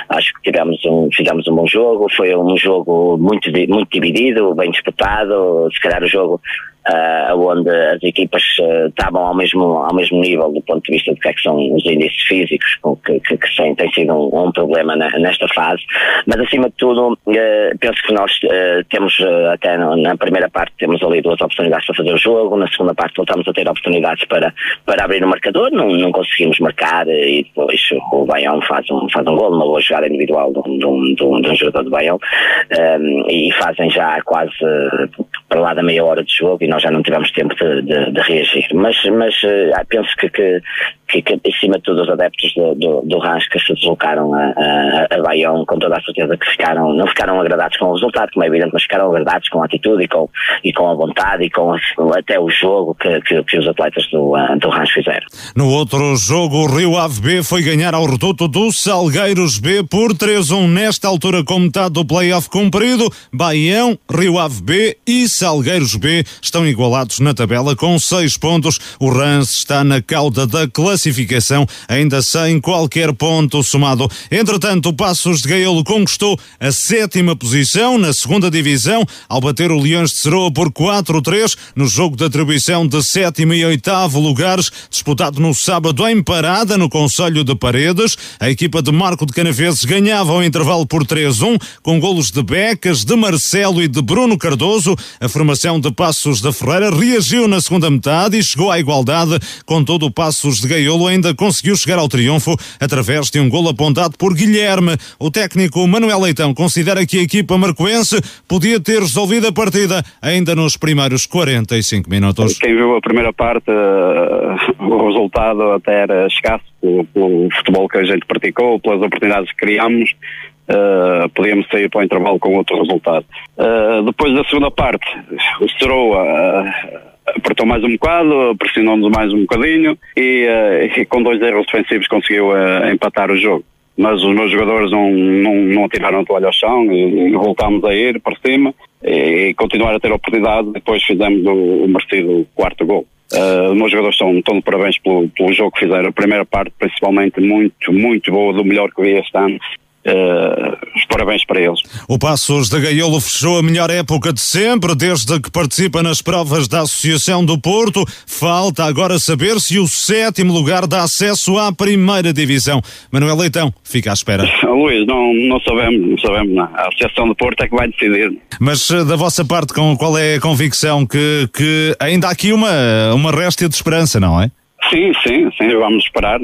Acho que tivemos um, fizemos um bom jogo, foi um jogo muito, muito dividido, bem disputado. Se calhar o jogo uh, onde as equipas uh, estavam ao mesmo, ao mesmo nível do ponto de vista do que, é que são os índices físicos, que, que, que tem, tem sido um, um problema na, nesta fase. Mas acima de tudo, uh, penso que nós temos até na primeira parte temos ali duas oportunidades para fazer o jogo, na segunda parte voltamos a ter oportunidades para, para abrir o marcador, não, não conseguimos marcar e depois o Baião faz um, faz um gol, uma boa jogada individual de um, de um, de um, jogador do Baião um, e fazem já quase para lá da meia hora de jogo nós já não tivemos tempo de, de, de reagir. Mas, mas uh, penso que, que, que, que acima de tudo os adeptos do, do, do Rans que se deslocaram a, a, a Bayonne com toda a certeza que ficaram, não ficaram agradados com o resultado, como é evidente, mas ficaram agradados com a atitude e com, e com a vontade e com até o jogo que, que, que os atletas do, do Rans fizeram. No outro jogo, o Rio Ave B foi ganhar ao reduto do Salgueiros B por 3-1 nesta altura com metade do playoff cumprido. Baião, Rio Ave B e Salgueiros B estão igualados na tabela com seis pontos. O Rans está na cauda da classificação, ainda sem qualquer ponto somado. Entretanto, o Passos de Gaiolo conquistou a sétima posição na segunda divisão ao bater o Leões de Seroa por 4-3 no jogo de atribuição de sétimo e oitavo lugares, disputado no sábado em Parada, no Conselho de Paredes. A equipa de Marco de Canaveses ganhava ao intervalo por 3-1, com golos de Becas, de Marcelo e de Bruno Cardoso. A formação de Passos da Ferreira reagiu na segunda metade e chegou à igualdade. Contudo, o Passos de Gaiolo ainda conseguiu chegar ao triunfo através de um golo apontado por Guilherme. O técnico Manuel Leitão considera que a equipa marcoense podia ter resolvido a partida ainda nos primeiros 45 minutos. Quem viu a primeira parte, uh, o resultado até era escasso pelo, futebol que a gente praticou, pelas oportunidades que criámos. Uh, podíamos sair para o intervalo com outro resultado. Uh, depois da segunda parte, o Seroa apertou mais um bocado, pressionou-nos mais um bocadinho e, e, com dois erros defensivos conseguiu empatar o jogo mas os meus jogadores não, não, não tiraram a toalha ao chão e, e voltámos a ir para cima e, e continuar a ter oportunidade. Depois fizemos o, o merecido quarto gol. Uh, os meus jogadores estão, estão de parabéns pelo, pelo jogo que fizeram. A primeira parte, principalmente, muito, muito boa, do melhor que vi este ano. Uh, os parabéns para eles. O Passos da Gaiolo fechou a melhor época de sempre, desde que participa nas provas da Associação do Porto. Falta agora saber se o sétimo lugar dá acesso à primeira divisão. Manuel Leitão, fica à espera. Luís, não, não sabemos, não sabemos. Não. A Associação do Porto é que vai decidir. Mas eh, da vossa parte, qual é a convicção que, que ainda há aqui uma, uma réstia de esperança, não é? Sim, sim, sim, vamos esperar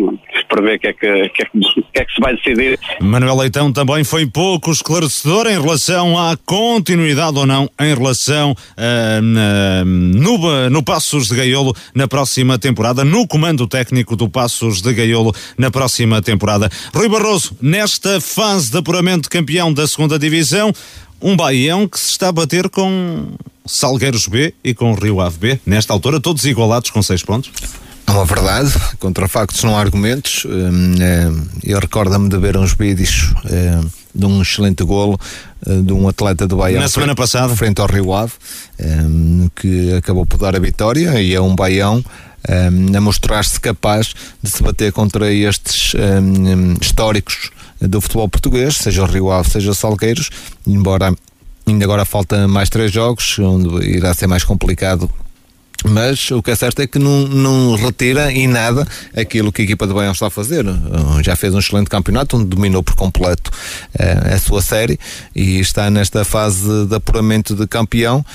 para ver o que, é que, que, é que, é que se vai decidir. Manuel Leitão também foi pouco esclarecedor em relação à continuidade ou não em relação uh, na, no, no Passos de Gaiolo na próxima temporada, no comando técnico do Passos de Gaiolo na próxima temporada. Rui Barroso, nesta fase de apuramento campeão da segunda divisão, um Baião que se está a bater com Salgueiros B e com Rio Ave B, nesta altura todos igualados com seis pontos. É uma verdade, contra factos não há argumentos. Hum, é, eu recordo-me de ver uns vídeos é, de um excelente golo é, de um atleta do Baião. Na semana passada. Frente ao Rio Ave, que acabou por dar a vitória e é um Baião a mostrar-se capaz de se bater contra estes históricos do futebol português, seja o Rio Ave, seja o Salgueiros, embora ainda agora falta mais três jogos, onde irá ser mais complicado mas o que é certo é que não, não retira em nada aquilo que a equipa de Baião está a fazer. Uh, já fez um excelente campeonato, onde dominou por completo uh, a sua série e está nesta fase de apuramento de campeão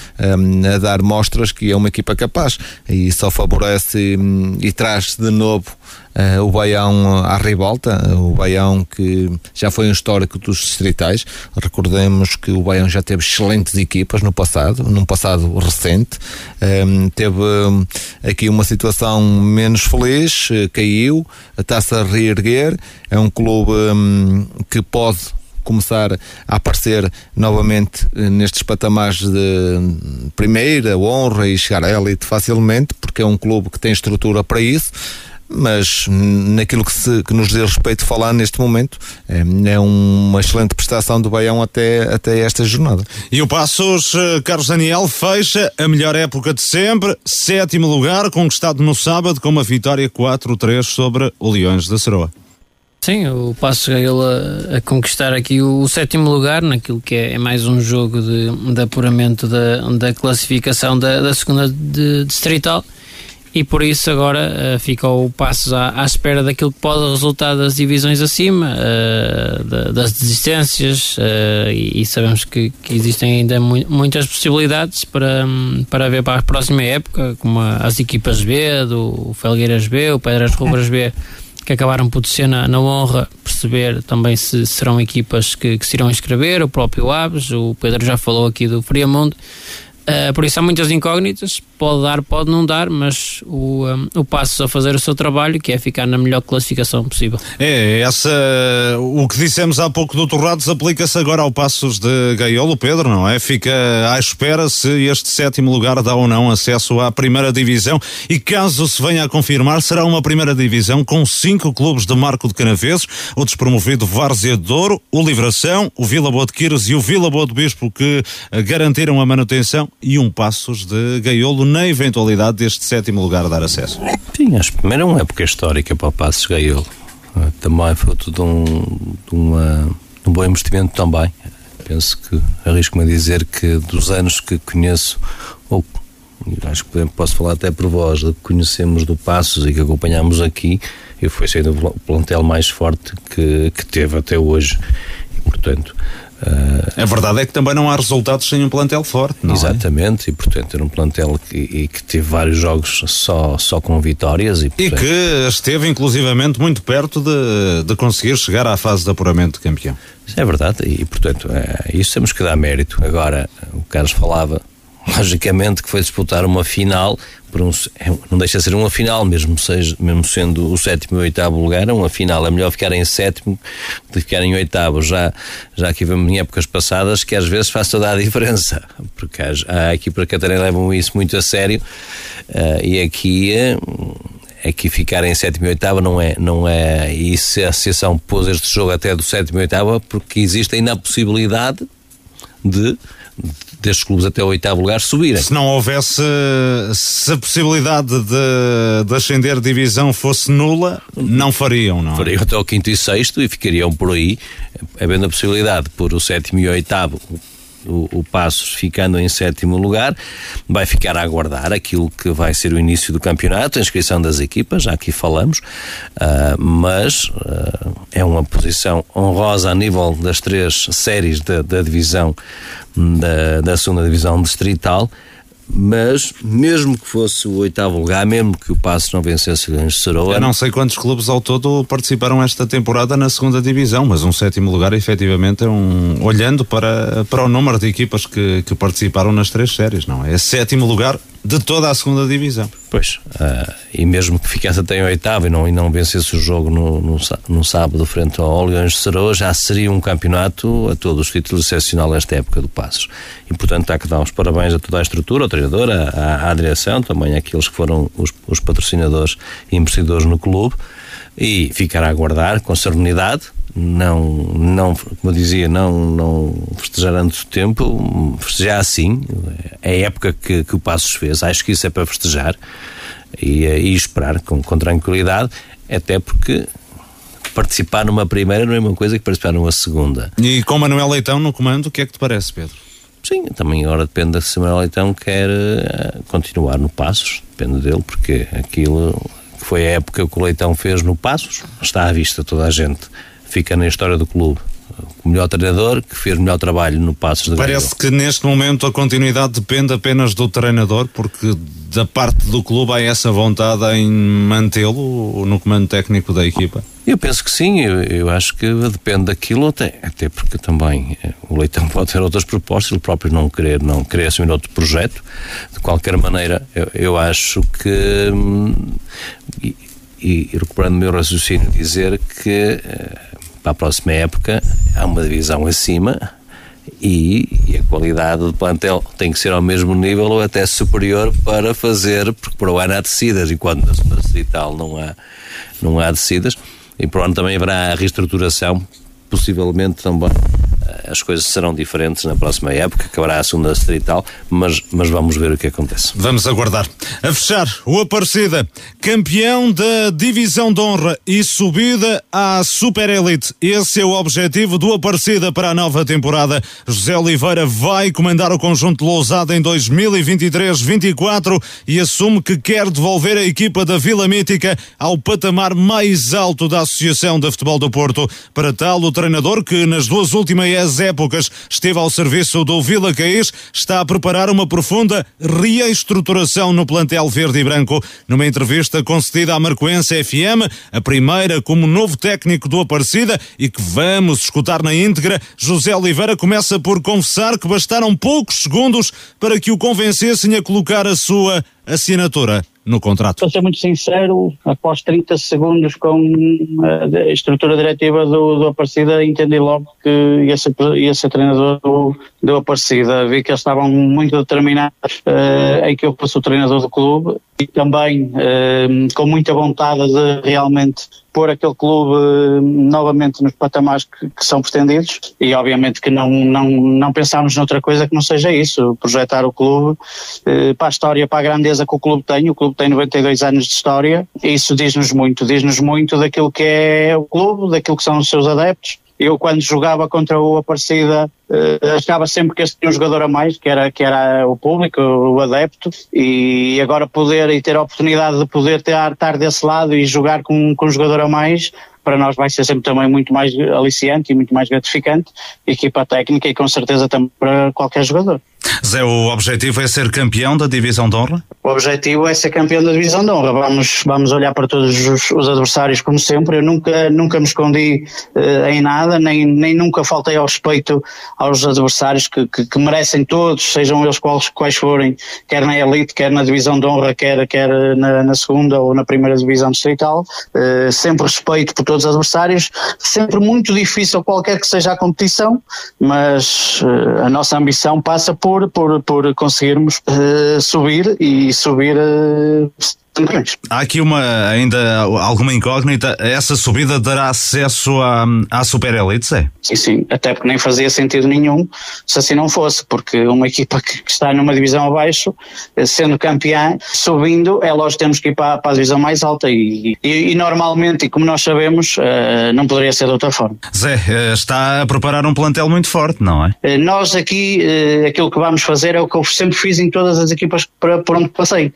a dar mostras que é uma equipa capaz e só favorece e traz de novo uh, o Baião à ribalta, o Baião que já foi um histórico dos distritais. Recordemos que o Baião já teve excelentes equipas no passado, num passado recente. Um, teve um, aqui uma situação menos feliz, caiu, está-se a reerguer. É um clube um, que pode começar a aparecer novamente eh, nestes patamares de primeira honra e chegar à elite facilmente, porque é um clube que tem estrutura para isso mas naquilo que, se, que nos diz respeito falar neste momento é, é, uma excelente prestação do Baião até, até esta jornada. E o Passos, eh, Carlos Daniel, fecha a melhor época de sempre, sétimo lugar, conquistado no sábado com uma vitória 4-3 sobre o Leões da Seroa. Sim, o Passo chegou a, a, conquistar aqui o, o, sétimo lugar naquilo que é, é, mais um jogo de, de apuramento da, da classificação da, da segunda de, distrital e por isso agora uh, fica o Passos à, à, espera daquilo que pode resultar das divisões acima, uh, das desistências uh, e, e, sabemos que, que existem ainda mu muitas possibilidades para, para ver para a próxima época, como as equipas B, do Felgueiras B, o Pedras Rubras B, que acabaram por descer na, na honra, perceber também se serão equipas que, que se irão inscrever, o próprio Aves, o Pedro já falou aqui do Friamundo, Uh, por isso há muitas incógnitas, pode dar, pode não dar, mas o, um, o passo a fazer o seu trabalho, que é ficar na melhor classificação possível. É, essa, o que dissemos há pouco do Torrados aplica-se agora ao Passos de Gaiolo, Pedro, não é? Fica à espera se este sétimo lugar dá ou não acesso à primeira divisão e caso se venha a confirmar, será uma primeira divisão com cinco clubes de Marco de Canaveses, o despromovido Várzea de Douro, o Livração, o Vila Boa de Quiros e o Vila Boa de Bispo que garantiram a manutenção e um Passos de Gaiolo na eventualidade deste sétimo lugar dar acesso. Sim, acho que é uma época histórica para o Passos Gaiolo. Ah, também foi tudo um, de uma, um bom investimento também. Penso que arrisco-me a dizer que dos anos que conheço, ou acho que posso falar até por vós, que conhecemos do Passos e que acompanhamos aqui, e foi sendo o plantel mais forte que, que teve até hoje. E, portanto, Uh, a verdade é que também não há resultados sem um plantel forte, não é? Exatamente, é? e portanto era um plantel que, e, que teve vários jogos só, só com vitórias. E, portanto... e que esteve inclusivamente muito perto de, de conseguir chegar à fase de apuramento de campeão. Isso é verdade, e portanto é, isso temos que dar mérito. Agora, o Carlos falava logicamente que foi disputar uma final um, é, não deixa de ser uma final mesmo, seja, mesmo sendo o sétimo e o oitavo lugar, é uma final, é melhor ficar em sétimo do que ficar em oitavo. Já, já aqui vemos em épocas passadas que às vezes faz toda a diferença porque há, há equipas que levam isso muito a sério uh, e aqui uh, aqui ficar em sétimo e oitavo não é, não é e se a associação pôs este jogo até do sétimo e oitavo porque existe ainda a possibilidade de destes clubes até o oitavo lugar subirem. Se não houvesse, se a possibilidade de, de ascender divisão fosse nula, não fariam, não? É? Fariam até o quinto e sexto e ficariam por aí, havendo a possibilidade por o sétimo e o oitavo o, o Passos ficando em sétimo lugar, vai ficar a aguardar aquilo que vai ser o início do campeonato, a inscrição das equipas, já aqui falamos, uh, mas uh, é uma posição honrosa a nível das três séries da, da divisão, da, da segunda divisão distrital mas mesmo que fosse o oitavo lugar, mesmo que o Passos não vencesse o Leões de Saroa... Eu não sei quantos clubes ao todo participaram esta temporada na segunda divisão, mas um sétimo lugar efetivamente é um... olhando para, para o número de equipas que, que participaram nas três séries, não é? É sétimo lugar de toda a segunda divisão. Pois, uh, e mesmo que ficasse até em oitavo e não, e não vencesse o jogo no, no, no sábado frente ao Leões de Saroa, já seria um campeonato a todos os títulos excepcional esta época do Passos. E portanto há que dar os parabéns a toda a estrutura, ao treinador, à, à direção, também àqueles que foram os, os patrocinadores e investidores no clube e ficar a aguardar com serenidade não, não, como eu dizia, não, não festejar antes do tempo, festejar assim, é a época que, que o Passos fez, acho que isso é para festejar e, e esperar com, com tranquilidade, até porque participar numa primeira não é uma coisa que participar numa segunda. E com Manuel Leitão no comando, o que é que te parece, Pedro? Sim, também agora depende se Manuel Leitão quer uh, continuar no Passos, depende dele, porque aquilo que foi a época que o Leitão fez no Passos, está à vista toda a gente fica na história do clube. O melhor treinador que fez o melhor trabalho no Passos de Parece que neste momento a continuidade depende apenas do treinador, porque da parte do clube há essa vontade em mantê-lo no comando técnico da equipa. Eu penso que sim, eu, eu, acho que depende daquilo, até, até porque também eh, o Leitão pode ter outras propostas, ele próprio não querer, não querer assumir outro projeto. De qualquer maneira, eu, eu acho que, hum, e, e recuperando o meu raciocínio, dizer que eh, para a próxima época há uma divisão acima e, e, a qualidade do plantel tem que ser ao mesmo nível ou até superior para fazer, porque para o ano há descidas e quando na segunda tal não há, não há descidas. E para o ano também haverá a reestruturação possivelmente também eh, as coisas serão diferentes na próxima época, acabará a segunda distrital, mas, mas vamos ver o que acontece. Vamos aguardar. A fechar, o Aparecida, campeão da Divisão de Honra e subida à Super Elite. Esse é o objetivo do Aparecida para a nova temporada. José Oliveira vai comandar o conjunto Lousada em 2023-24 e assume que quer devolver a equipa da Vila Mítica ao patamar mais alto da Associação de Futebol do Porto. Para tal, o treinador que nas duas últimas épocas esteve ao serviço do Vila Caís está a preparar uma profunda reestruturação no plantel verde e branco. Numa entrevista concedida à Marcoense FM, a primeira como novo técnico do Aparecida e que vamos escutar na íntegra, José Oliveira começa por confessar que bastaram poucos segundos para que o convencessem a colocar a sua assinatura no contrato? Para ser muito sincero, após 30 segundos com a estrutura diretiva do, do Aparecida, entendi logo que ia ser treinador do, do Aparecida. Vi que eles estavam muito determinados uh, em que eu fosse o treinador do clube e também uh, com muita vontade de realmente pôr aquele clube uh, novamente nos patamares que, que, são pretendidos. E obviamente que não, não, não pensámos noutra coisa que não seja isso, projetar o clube uh, para a história, para a grandeza que o clube tem, o clube tem 92 anos de história. E isso diz-nos muito, diz-nos muito daquilo que é o clube, daquilo que são os seus adeptos eu quando jogava contra o Aparecida uh, achava sempre que este tinha um jogador a mais, que era, que era o público, o adepto, e agora poder e ter a oportunidade de poder ter, estar desse lado e jogar com, com um jogador a mais, para nós vai ser sempre também muito mais aliciante e muito mais gratificante, equipa técnica e com certeza também para qualquer jogador. Zé, o objetivo é ser campeão da divisão de honra? O objetivo é ser campeão da divisão de honra. Vamos, vamos olhar para todos os, os adversários como sempre. Eu nunca, nunca me escondi uh, em nada, nem, nem nunca faltei ao respeito aos adversários que, que, que merecem todos, sejam eles quais, quais forem, quer na elite, quer na divisão de honra, quer, quer na, na segunda ou na primeira divisão distrital. Uh, sempre respeito por todos os adversários. Sempre muito difícil qualquer que seja a competição, mas uh, a nossa ambição passa por por, por, por conseguirmos uh, subir e subir uh, Há aqui uma, ainda alguma incógnita. Essa subida dará acesso à, à Super Elite, é? Sim, sim. Até porque nem fazia sentido nenhum se assim não fosse, porque uma equipa que, está numa divisão abaixo, sendo campeã, subindo, é lógico que temos que ir para, para a divisão mais alta e, e, e, normalmente, e como nós sabemos, uh, não poderia ser de outra forma. Zé, uh, está a preparar um plantel muito forte, não é? Nós aqui, aquilo que vamos fazer é o que eu sempre fiz em todas as equipas por onde passei.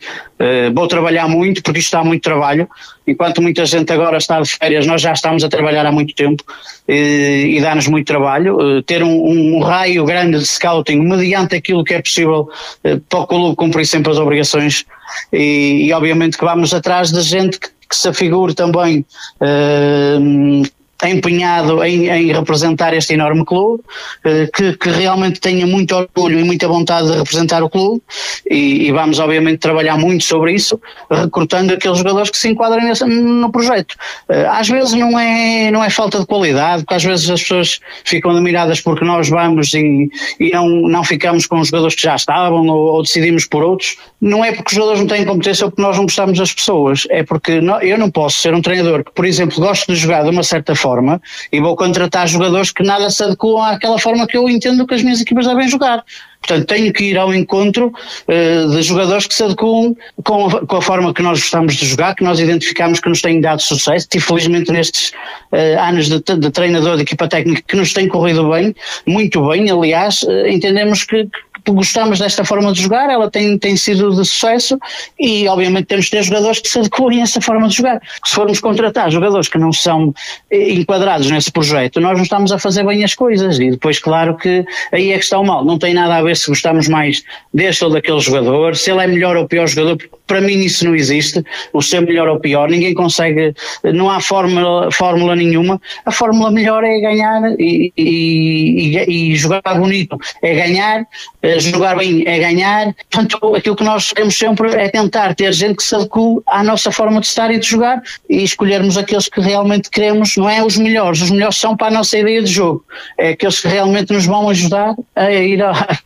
Vou trabalhar muito, porque isto dá muito trabalho. Enquanto muita gente agora está de férias, nós já estamos a trabalhar há muito tempo e, e dá-nos muito trabalho. Eh, ter um, um, raio grande de scouting, mediante aquilo que é possível eh, para o clube cumprir sempre as obrigações e, e obviamente que vamos atrás da gente que, que se afigure também uh, empenhado em, em, representar este enorme clube, eh, que, que, realmente tenha muito orgulho e muita vontade de representar o clube e, e, vamos obviamente trabalhar muito sobre isso, recrutando aqueles jogadores que se enquadrem nesse, no projeto. Eh, às vezes não é, não é falta de qualidade, porque às vezes as pessoas ficam admiradas porque nós vamos e, e não, não ficamos com os jogadores que já estavam ou, ou, decidimos por outros. Não é porque os jogadores não têm competência ou porque nós não gostamos das pessoas, é porque não, eu não posso ser um treinador que, por exemplo, gosto de jogar de uma certa forma forma e vou contratar jogadores que nada se adequam àquela forma que eu entendo que as minhas equipas devem jogar. Portanto, tenho que ir ao encontro uh, de jogadores que se adequam com a, com a, forma que nós gostamos de jogar, que nós identificamos que nos têm dado sucesso e felizmente nestes uh, anos de, de, treinador de equipa técnica que nos tem corrido bem, muito bem, aliás, uh, entendemos que, gostamos desta forma de jogar, ela tem, tem sido de sucesso e obviamente temos de ter jogadores que se adequem a essa forma de jogar. Se formos contratar jogadores que não são eh, enquadrados nesse projeto, nós não estamos a fazer bem as coisas e depois claro que aí é que está o mal, não tem nada a ver se gostamos mais deste ou daquele jogador, se ele é melhor ou pior jogador, para mim isso não existe, o ser melhor ou pior, ninguém consegue, não há fórmula, fórmula nenhuma, a fórmula melhor é ganhar e, e, e, e jogar bonito, é ganhar, eh, jogar bem é ganhar. Portanto, aquilo que nós queremos sempre é tentar ter gente que se adeque à nossa forma de estar e de jogar e escolhermos aqueles que realmente queremos, não é os melhores, os melhores são para a nossa ideia de jogo, é aqueles que realmente nos vão ajudar a ir a.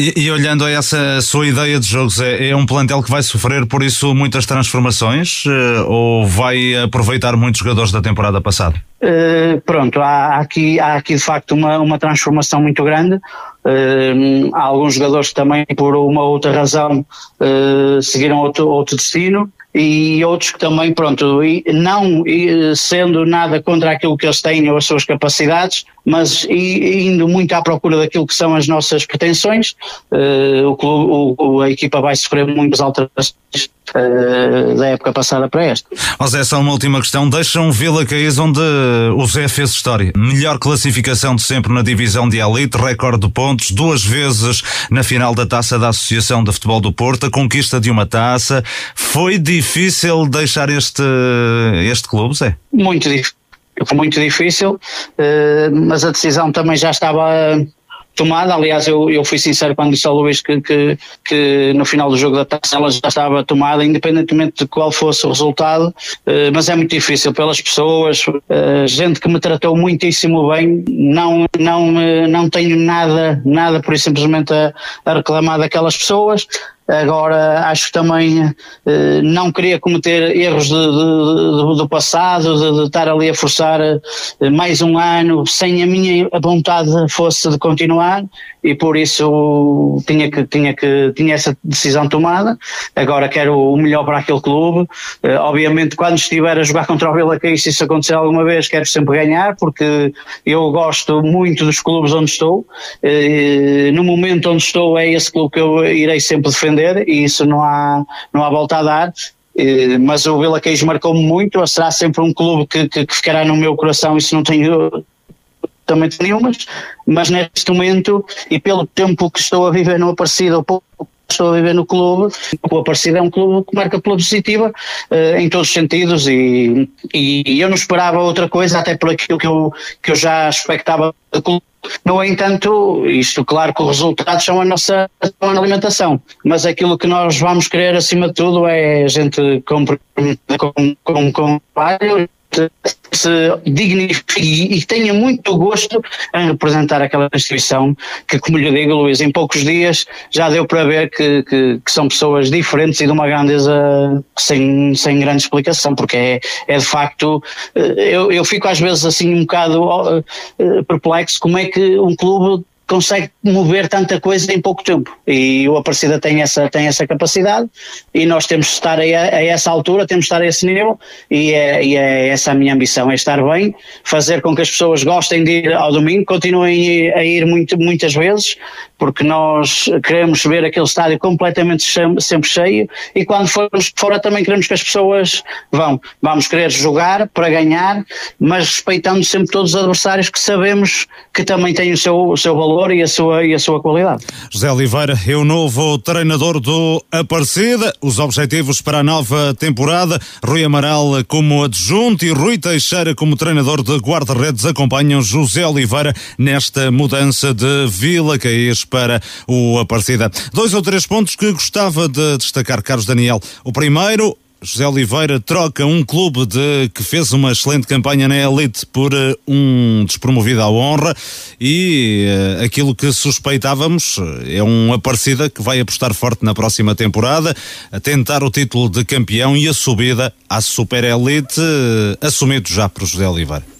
E, e, olhando a essa sua ideia de jogos, é, é, um plantel que vai sofrer por isso muitas transformações uh, ou vai aproveitar muitos jogadores da temporada passada? Uh, pronto, há aqui, há aqui de facto uma, uma transformação muito grande. Uh, há alguns jogadores também, por uma outra razão, seguiram outro, outro destino e outros que também, pronto, não sendo nada contra aquilo que eles têm ou as suas capacidades, mas indo muito à procura daquilo que são as nossas pretensões, uh, o clube, a equipa vai sofrer muitas alterações uh, da época passada para esta. José, só uma última questão. Deixam Vila Caís onde o Zé fez história. Melhor classificação de sempre na divisão de elite, recorde de pontos, duas vezes na final da taça da Associação de Futebol do Porto, a conquista de uma taça. Foi difícil deixar este, este clube, Zé? Muito difícil. Foi muito difícil, uh, mas a decisão também já estava tomada. Aliás, eu, eu fui sincero quando disse ao Luís que, que, que no final do jogo da taça ela já estava tomada, independentemente de qual fosse o resultado, eh, mas é muito difícil pelas pessoas, eh, gente que me tratou muitíssimo bem, não, não, eh, não tenho nada, nada por isso simplesmente a, a reclamar daquelas pessoas. Agora, acho que também eh, não queria cometer erros de, de, de, do passado, de, estar ali a forçar eh, mais um ano sem a minha vontade fosse de continuar e por isso tinha que tinha que tinha essa decisão tomada. Agora quero o melhor para aquele clube. Uh, obviamente quando estiver a jogar contra o Vila Caís, se isso acontecer alguma vez, quero sempre ganhar porque eu gosto muito dos clubes onde estou. Uh, no momento onde estou é esse clube que eu irei sempre defender e isso não há não há volta a dar. Uh, mas o Vila Queijo marcou-me muito, será sempre um clube que, que, que ficará no meu coração, isso não tenho absolutamente nenhumas, mas neste momento e pelo tempo que estou a viver no Aparecida, ou pouco estou a viver no clube, o Aparecida é um clube que marca pela positiva uh, em todos os sentidos e, e, eu não esperava outra coisa, até por aquilo que eu, que eu já expectava do clube. No entanto, isto claro que os resultados são a nossa alimentação, mas aquilo que nós vamos querer acima de tudo é a gente comprometida com, com, com o trabalho, se dignifique e tenha muito gosto em representar aquela instituição que, como lhe digo, Luís, em poucos dias já deu para ver que, que, que são pessoas diferentes e de uma grandeza sem, sem grande explicação, porque é, é de facto, eh, eu, eu fico às vezes assim um bocado eh, perplexo como é que um clube consegue mover tanta coisa em pouco tempo. E o Aparecida tem essa, tem essa capacidade e nós temos de estar a, a essa altura, temos de estar a esse nível e é, e é essa a minha ambição, é estar bem, fazer com que as pessoas gostem de ir ao domingo, continuem a ir muito, muitas vezes, porque nós queremos ver aquele estádio completamente sempre cheio e quando formos fora também queremos que as pessoas vão. Vamos querer jogar para ganhar, mas respeitando sempre todos os adversários que sabemos que também têm o seu, o seu valor valor e a sua, e a sua qualidade. José Oliveira é o novo treinador do Aparecida. Os objetivos para a nova temporada: Rui Amaral como adjunto e Rui Teixeira como treinador de guarda-redes acompanham José Oliveira nesta mudança de Vila Caís para o Aparecida. Dois ou três pontos que gostava de destacar, Carlos Daniel. O primeiro, José Oliveira troca um clube de, que fez uma excelente campanha na Elite por uh, um despromovido à honra e uh, aquilo que suspeitávamos eh, é um Aparecida que vai apostar forte na próxima temporada, a tentar o título de campeão e a subida à Super Elite, uh, assumido já por José Oliveira.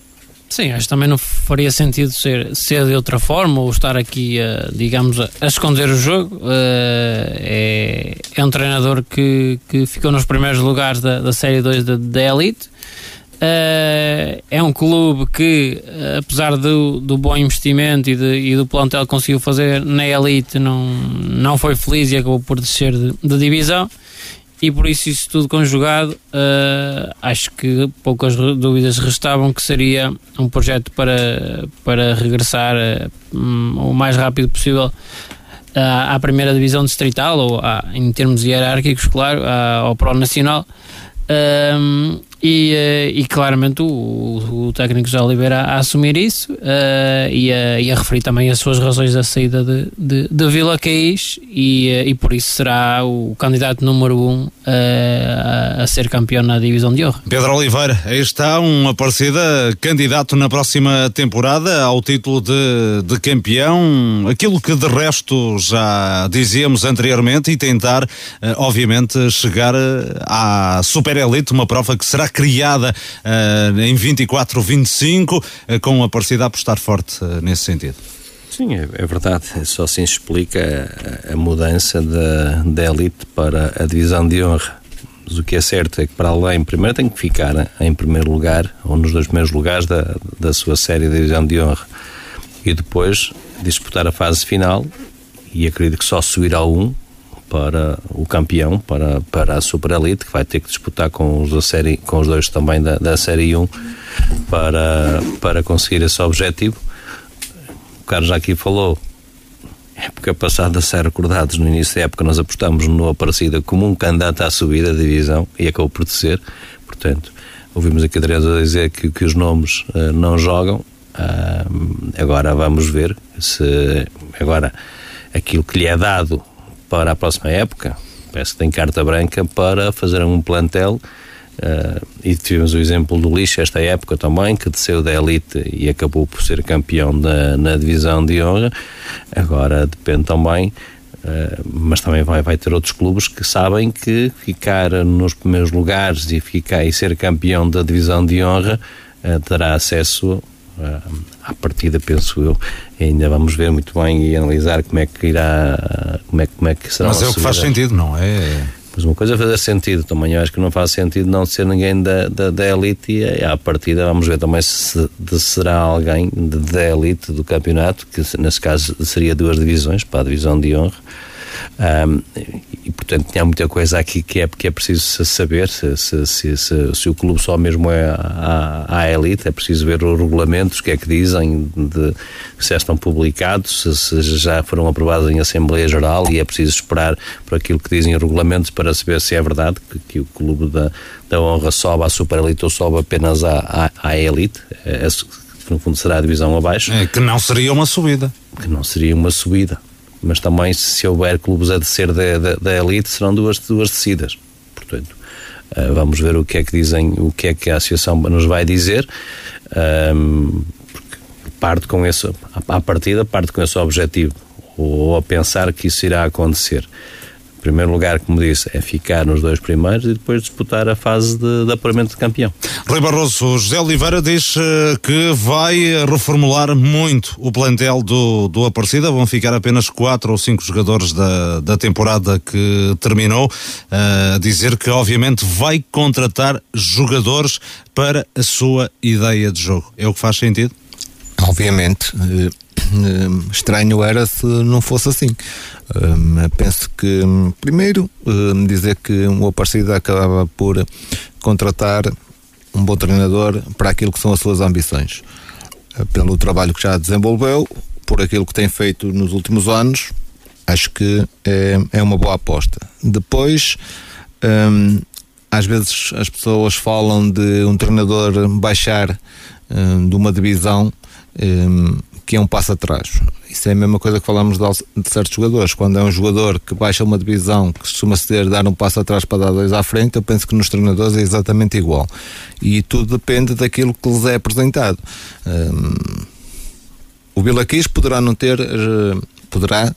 Sim, acho que também não faria sentido ser, ser de outra forma ou estar aqui, a, digamos, a, esconder o jogo. Uh, é, é um treinador que, que ficou nos primeiros lugares da, da Série 2 da, da Elite. Uh, é um clube que, apesar do, do bom investimento e, de, e do plantel que conseguiu fazer na Elite, não, não foi feliz e acabou por descer de, de divisão e por isso isso tudo conjugado uh, acho que poucas dúvidas restavam que seria um projeto para, para regressar uh, o mais rápido possível uh, à primeira divisão distrital ou em termos hierárquicos claro ao Pro Nacional e, eh, e claramente o, o técnico José Oliveira a, assumir isso uh, e, a, e, a, referir também as suas razões da saída de, de, de Vila Caís e, eh, e por isso será o candidato número um uh, a, a, ser campeão na divisão de honra. Pedro Oliveira, aí está um Aparecida candidato na próxima temporada ao título de, de campeão, aquilo que de resto já dizíamos anteriormente e tentar, uh, obviamente, chegar à Super Elite, uma prova que será criada uh, em 24, 25, uh, com a Aparecida a apostar forte uh, nesse sentido. Sim, é, é, verdade. Só assim explica a, a mudança da, da elite para a divisão de honra. Mas o que é certo é que para além, primeiro tem que ficar em primeiro lugar, ou nos dois primeiros lugares da, da sua série de divisão de honra. E depois disputar a fase final, e acredito que só subirá um para o campeão, para, para a Super Elite, que vai ter que disputar com os, da série, com os dois também da, da Série 1 para, para conseguir esse objetivo. O Carlos já aqui falou, época passada, se recordados, no início da época nós apostamos no Aparecida como um candidato à subida da divisão e acabou por ser. Portanto, ouvimos aqui a Teresa dizer que, que os nomes uh, não jogam. Uh, agora vamos ver se agora aquilo que lhe é dado para a próxima época, parece que tem carta branca para fazer um plantel Uh, e tivemos o exemplo do Lixo esta época também, que desceu da elite e acabou por ser campeão da, na divisão de honra. Agora depende também, uh, mas também vai, vai ter outros clubes que sabem que ficar nos primeiros lugares e, ficar, e ser campeão da divisão de honra uh, terá acesso à partida, penso eu. Ainda vamos ver muito bem e analisar como é que irá, como é, como é que será Mas é o que faz sentido, não é? Mas uma coisa é fazer sentido também. Eu acho que não faz sentido não ser ninguém da, da, da elite e à partida vamos ver também se de, será alguém de, da elite do campeonato, que nesse caso seria duas divisões, para a divisão de honra. Um, portanto tinha muita coisa aqui que é, que é preciso saber se, se, se, se, o clube só mesmo é à, elite, é preciso ver os regulamentos, o que é que dizem, de, se estão publicados, se, já foram aprovados em Assembleia Geral e é preciso esperar por aquilo que dizem os regulamentos para saber se é verdade que, que o clube da, da honra sobe à super elite ou sobe apenas à, à, à elite. É, que no fundo será a divisão abaixo. É, que não seria uma subida. Que não seria uma subida mas também se houver clubes a descer da, da, da elite serão duas, duas descidas. Portanto, uh, vamos ver o que é que dizem, o que é que a associação nos vai dizer. Um, parte com esse, à partida, parte com esse objetivo, ou a pensar que isso irá acontecer primeiro lugar, como disse, é ficar nos dois primeiros e depois disputar a fase de, de apuramento de campeão. Rui Barroso, José Oliveira diz uh, que vai reformular muito o plantel do, do Aparecida. Vão ficar apenas quatro ou cinco jogadores da, da temporada que terminou. Uh, dizer que, obviamente, vai contratar jogadores para a sua ideia de jogo. É o que faz sentido? Obviamente. Uh estranho era se não fosse assim. penso que, primeiro, dizer que o Aparecida acabava por contratar um bom treinador para aquilo que são as suas ambições. Eh, pelo trabalho que já desenvolveu, por aquilo que tem feito nos últimos anos, acho que é, é uma boa aposta. Depois, às vezes as pessoas falam de um treinador baixar de uma divisão que é um passo atrás. Isso é a mesma coisa que falamos de, certos jogadores. Quando é um jogador que baixa uma divisão, que costuma ser dar um passo atrás para dar dois à frente, eu penso que nos treinadores é exatamente igual. E tudo depende daquilo que lhes é apresentado. Um, o Vila Quis poderá não ter uh, poderá,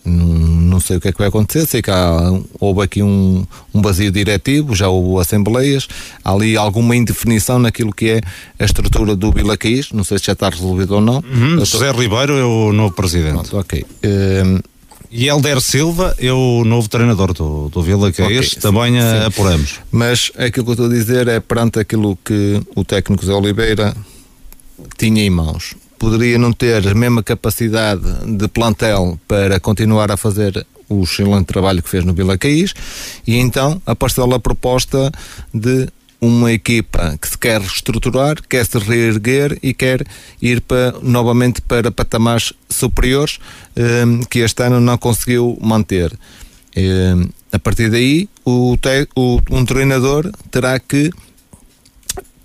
não sei o que é que vai acontecer, sei que há, houve aqui um, um vazio diretivo, já houve assembleias, há ali alguma indefinição naquilo que é a estrutura do Vila Caís, não sei se já está resolvido ou não. Uhum, José Ribeiro é o novo presidente. Pronto, ok. Um, e Helder Silva é o novo treinador do, do Vila Caís, okay, também sim, sim. apuramos. Mas aquilo que eu estou a dizer é perante aquilo que o técnico Zé Oliveira tinha em mãos poderia não ter a mesma capacidade de plantel para continuar a fazer o excelente trabalho que fez no Vila Caís e então apareceu a proposta de uma equipa que se quer reestruturar, quer se reerguer e quer ir para, novamente para patamares superiores um, que este ano não conseguiu manter. Um, a partir daí, o, um treinador terá que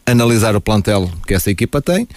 analisar o plantel que essa equipa tem,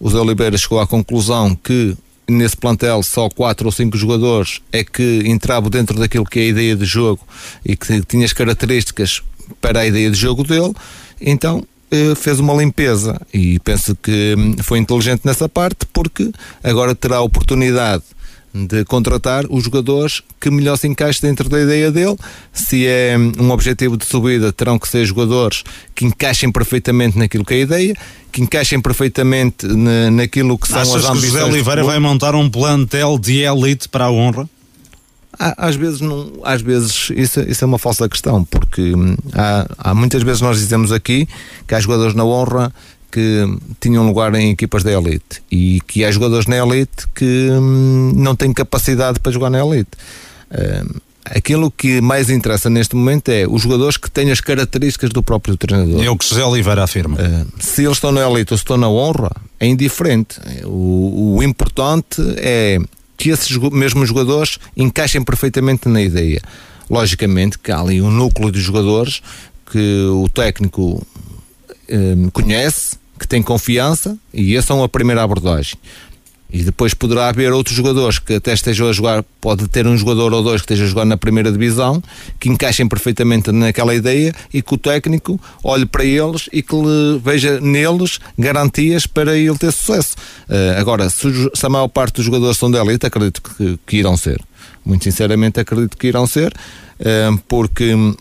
o Zé Oliveira chegou à conclusão que nesse plantel só quatro ou cinco jogadores é que entravam dentro daquilo que é a ideia de jogo e que tinha as características para a ideia de jogo dele, então eh, fez uma limpeza e penso que hum, foi inteligente nessa parte porque agora terá a oportunidade de contratar os jogadores que melhor se encaixem dentro da ideia dele. Se é um objetivo de subida, terão que ser jogadores que encaixem perfeitamente naquilo que é a ideia, que encaixem perfeitamente na, naquilo que são Achas as ambições. Que José Oliveira vai montar um plantel de elite para a honra? às vezes não, às vezes isso, isso é uma falsa questão, porque hum, há, há muitas vezes nós dizemos aqui que há jogadores na honra que tinham lugar em equipas da elite e que há jogadores na elite que hum, não têm capacidade para jogar na elite. Hum, aquilo que mais interessa neste momento é os jogadores que têm as características do próprio treinador. É o que José Oliveira afirma. Uh, se eles estão na elite ou se estão na honra, é indiferente. O, o importante é que esses mesmos jogadores encaixem perfeitamente na ideia. Logicamente que há ali um núcleo de jogadores que o técnico um, conhece, que tem confiança e essa é a primeira abordagem. E depois poderá haver outros jogadores que até estejam a jogar, pode ter um jogador ou dois que esteja a jogar na primeira divisão, que encaixem perfeitamente naquela ideia e que o técnico olhe para eles e que veja neles garantias para ele ter sucesso. Uh, agora, se, se, a maior parte dos jogadores são da elite, acredito que, que irão ser. Muito sinceramente, acredito que irão ser, uh, porque um,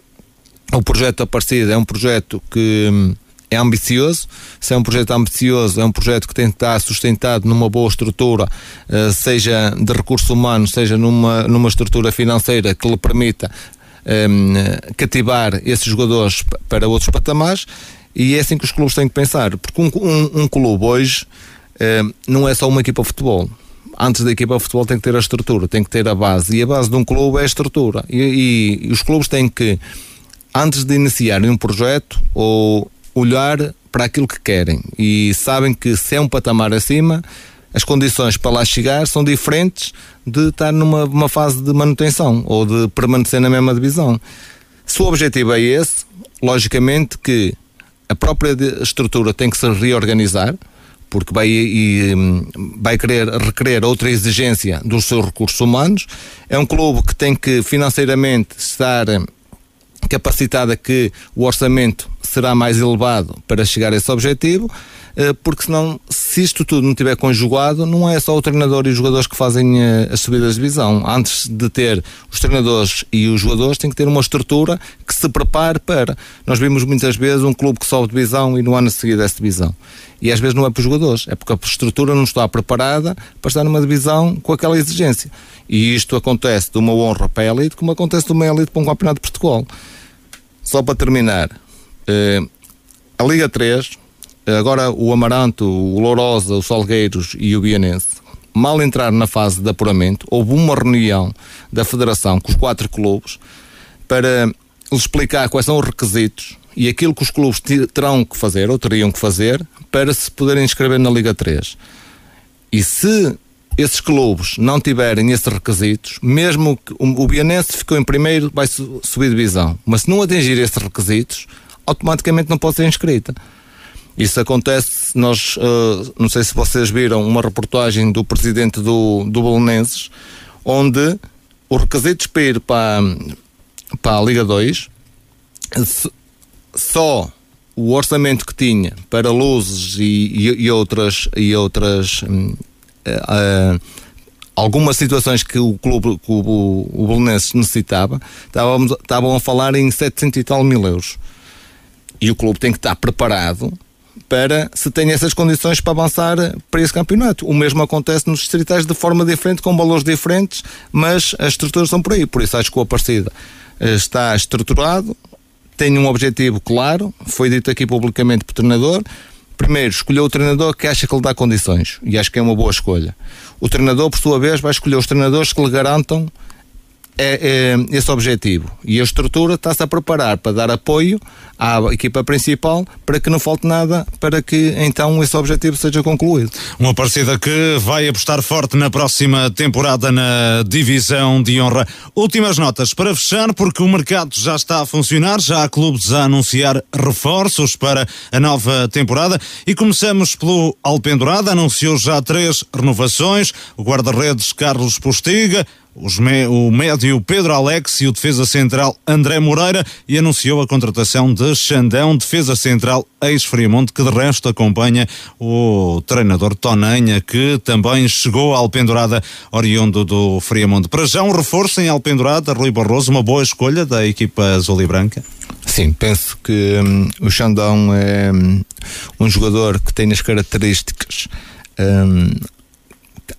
o projeto Aparecida é um projeto que. Um, é ambicioso. Se é um projeto ambicioso, é um projeto que tem que estar sustentado numa boa estrutura, eh, seja de recursos humanos, seja numa, numa estrutura financeira que lhe permita um, ehm, cativar esses jogadores para outros patamares. E é assim que os clubes têm que pensar, porque um, um, um clube hoje um, ehm, não é só uma equipa de futebol antes da equipa de futebol tem que ter a estrutura, tem que ter a base. E a base de um clube é a estrutura. E, e, e os clubes têm que, antes de iniciarem um projeto ou olhar para aquilo que querem e sabem que se é um patamar acima, as condições para lá chegar são diferentes de estar numa fase de manutenção ou de permanecer na mesma divisão. Se o objetivo é esse, logicamente que a própria estrutura tem que se reorganizar, porque vai, e, hum, vai querer requerer outra exigência dos seus recursos humanos. É um clube que tem que financeiramente estar capacitada que o orçamento será mais elevado para chegar a esse objetivo, eh, porque senão, se isto tudo não estiver conjugado, não é só o treinador e os jogadores que fazem eh, as subidas de divisão. Antes de ter os treinadores e os jogadores, tem que ter uma estrutura que se prepare para. Nós vimos muitas vezes um clube que sobe divisão e no ano a seguir desce divisão. E às vezes não é para os jogadores, é porque a estrutura não está preparada para estar numa divisão com aquela exigência. E isto acontece de uma honra para a elite, como acontece de uma elite para um campeonato de Portugal. Só para terminar, a Liga 3, agora o Amaranto, o Lourosa, o Salgueiros e o Bianense, mal entrar na fase de apuramento, houve uma reunião da Federação com os quatro clubes para lhes explicar quais são os requisitos e aquilo que os clubes terão que fazer ou teriam que fazer para se poderem inscrever na Liga 3. E se esses clubes não tiverem esses requisitos, mesmo que o Bianense ficou em primeiro, vai subir divisão. Mas se não atingir esses requisitos, automaticamente não pode ser inscrita. Isso acontece, nós, uh, não sei se vocês viram uma reportagem do presidente do, do Bolonenses, onde os requisitos para ir para, para a Liga 2, só o orçamento que tinha para luzes e, e, e outras, e outras uh, algumas situações que o clube, que o, o Belenenses necessitava, estavam a falar em 700 e tal mil euros. E o clube tem que estar preparado para se tem essas condições para avançar para esse campeonato. O mesmo acontece nos distritais de forma diferente, com valores diferentes, mas as estruturas são por aí. Por isso acho que o Aparecida eh, está estruturado, tem um objetivo claro, foi dito aqui publicamente pelo treinador, primeiro, escolheu o treinador que acha que lhe dá condições. E acho que é uma boa escolha. O treinador, por sua vez, vai escolher os treinadores que lhe garantam é, é, esse objetivo. E a estrutura está-se a preparar para dar apoio à equipa principal para que não falte nada para que então esse objetivo seja concluído. Uma partida que vai apostar forte na próxima temporada na divisão de honra. Últimas notas para fechar, porque o mercado já está a funcionar, já há clubes a anunciar reforços para a nova temporada e começamos pelo Alpendurada, anunciou já três renovações, o guarda-redes Carlos Postiga, o médio Pedro Alex e o defesa central André Moreira e anunciou a contratação de Xandão, defesa central ex-Friamonte, que de resto acompanha o treinador Tonanha, que também chegou à Alpendurada, oriundo do Friamonte. Para já um reforço em Alpendurada, Rui Barroso, uma boa escolha da equipa azul e branca? Sim, penso que hum, o Xandão é hum, um jogador que tem as características hum,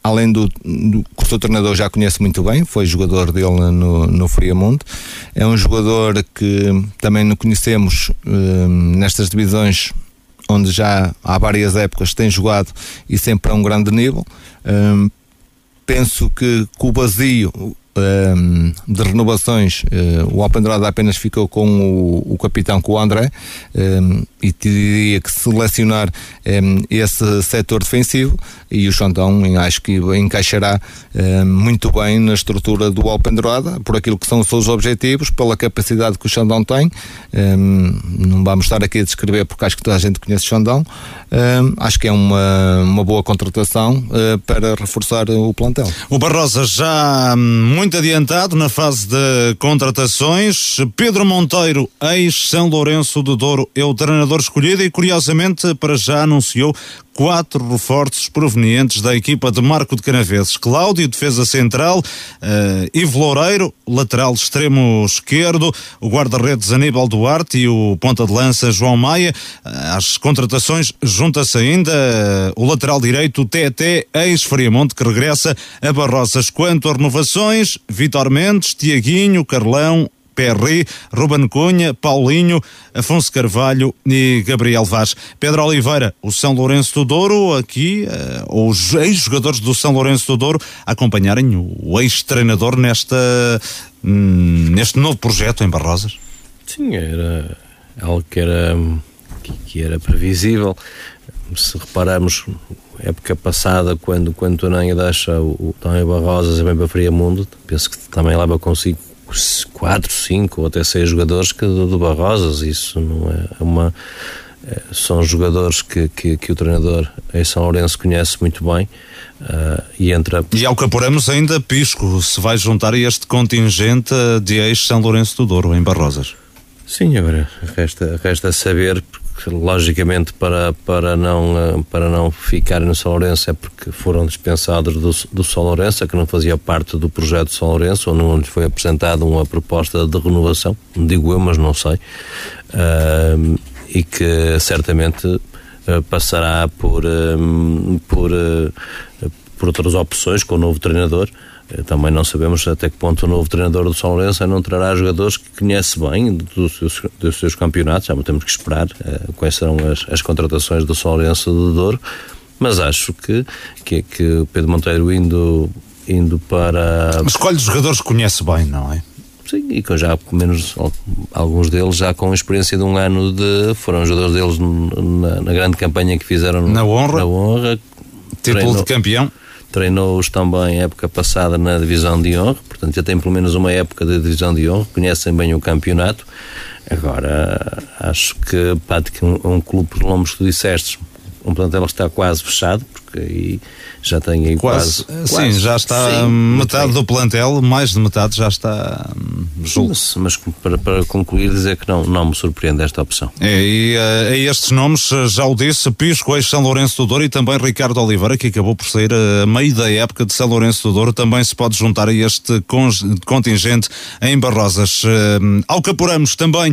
além do, do que o seu treinador já conhece muito bem, foi jogador dele no, no Friamundo. É um jogador que também não conhecemos hum, nestas divisões onde já há várias épocas tem jogado e sempre a um grande nível. Hum, penso que com o vazio um, de renovações, uh, o Alpendurada apenas ficou com o, o capitão, com o André, um, e teria que selecionar um, esse setor defensivo e o Xandão acho que encaixará muito bem na estrutura do Alpendurada, por aquilo que são os seus objetivos, pela capacidade que o Xandão tem. não vamos estar aqui a descrever porque acho que toda a gente conhece o Xandão. acho que é uma, uma boa contratação uh, para reforçar o plantel. O Barrosa já muito adiantado na fase de contratações. Pedro Monteiro, ex-São Lourenço do Douro, é o treinador escolhido e, curiosamente, para já anunciou quatro reforços provenientes da equipa de Marco de Canaveses. Cláudio, defesa central, uh, Ivo Loureiro, lateral extremo esquerdo, o guarda-redes Aníbal Duarte e o ponta de lança João Maia. Uh, às contratações junta-se ainda uh, o lateral direito TT, ex-Friamonte, que regressa a Barrosas. Quanto a renovações, Vitor Mendes, Tiaguinho, Carlão, Perry, Ruben Cunha, Paulinho, Afonso Carvalho e Gabriel Vaz. Pedro Oliveira, o São Lourenço do Douro, aqui, uh, os ex-jogadores do São Lourenço do Douro acompanharem o ex-treinador nesta, hum, neste novo projeto em Barrosas? Sim, era algo que era, que era previsível. Se repararmos, época passada, quando, quando Tonanha deixa o, o Tonho Barrosas e vem para Fria Mundo, penso que também leva consigo quatro, cinco ou até seis jogadores que do, do Barrosas. Isso não é uma. É, são jogadores que, que, que, o treinador em São Lourenço conhece muito bem uh, e entra. E ao que apuramos ainda Pisco se vai juntar a este contingente de ex-São Lourenço do Douro em Barrosas. Sim, agora resta, resta saber, logicamente para, para, não, eh, para não ficarem no São Lourenço é porque foram dispensados do, do São Lourenço, que não fazia parte do projeto São Lourenço, ou não lhes foi apresentada uma proposta de renovação, digo eu, mas não sei, uh, e que certamente uh, passará por, uh, por, por outras opções com o novo treinador, também não sabemos até que ponto o novo treinador do São Lourenço não trará jogadores que conhece bem dos seus, dos seus campeonatos, já temos que esperar uh, quais serão as, as, contratações do São Lourenço do Douro, mas acho que, que, que Pedro Monteiro indo, indo para... Escolhe jogadores que conhece bem, não é? Sim, e com já menos alguns deles já com experiência de um ano de foram jogadores deles na, na grande campanha que fizeram na honra, na honra título treinou, de campeão treinou-os também época passada na divisão de honra, portanto já tem pelo menos uma época de divisão de honra, conhecem bem o campeonato. Agora, acho que, pá, um, um clube, por nomes que tu disseste, um plantel está quase fechado, porque aí já tem quase. quase sim, já está sim, metade do plantel, mais de metade já está hum, julgo. Mas, mas para, para, concluir, dizer que não, não me surpreende esta opção. É, e a, eh, estes nomes, eh, já o disse, Pisco, ex-São Lourenço do Douro e também Ricardo Oliveira, que acabou por sair a meio da época de São Lourenço do Douro, também se pode juntar a este contingente em Barrosas. Ao que apuramos também,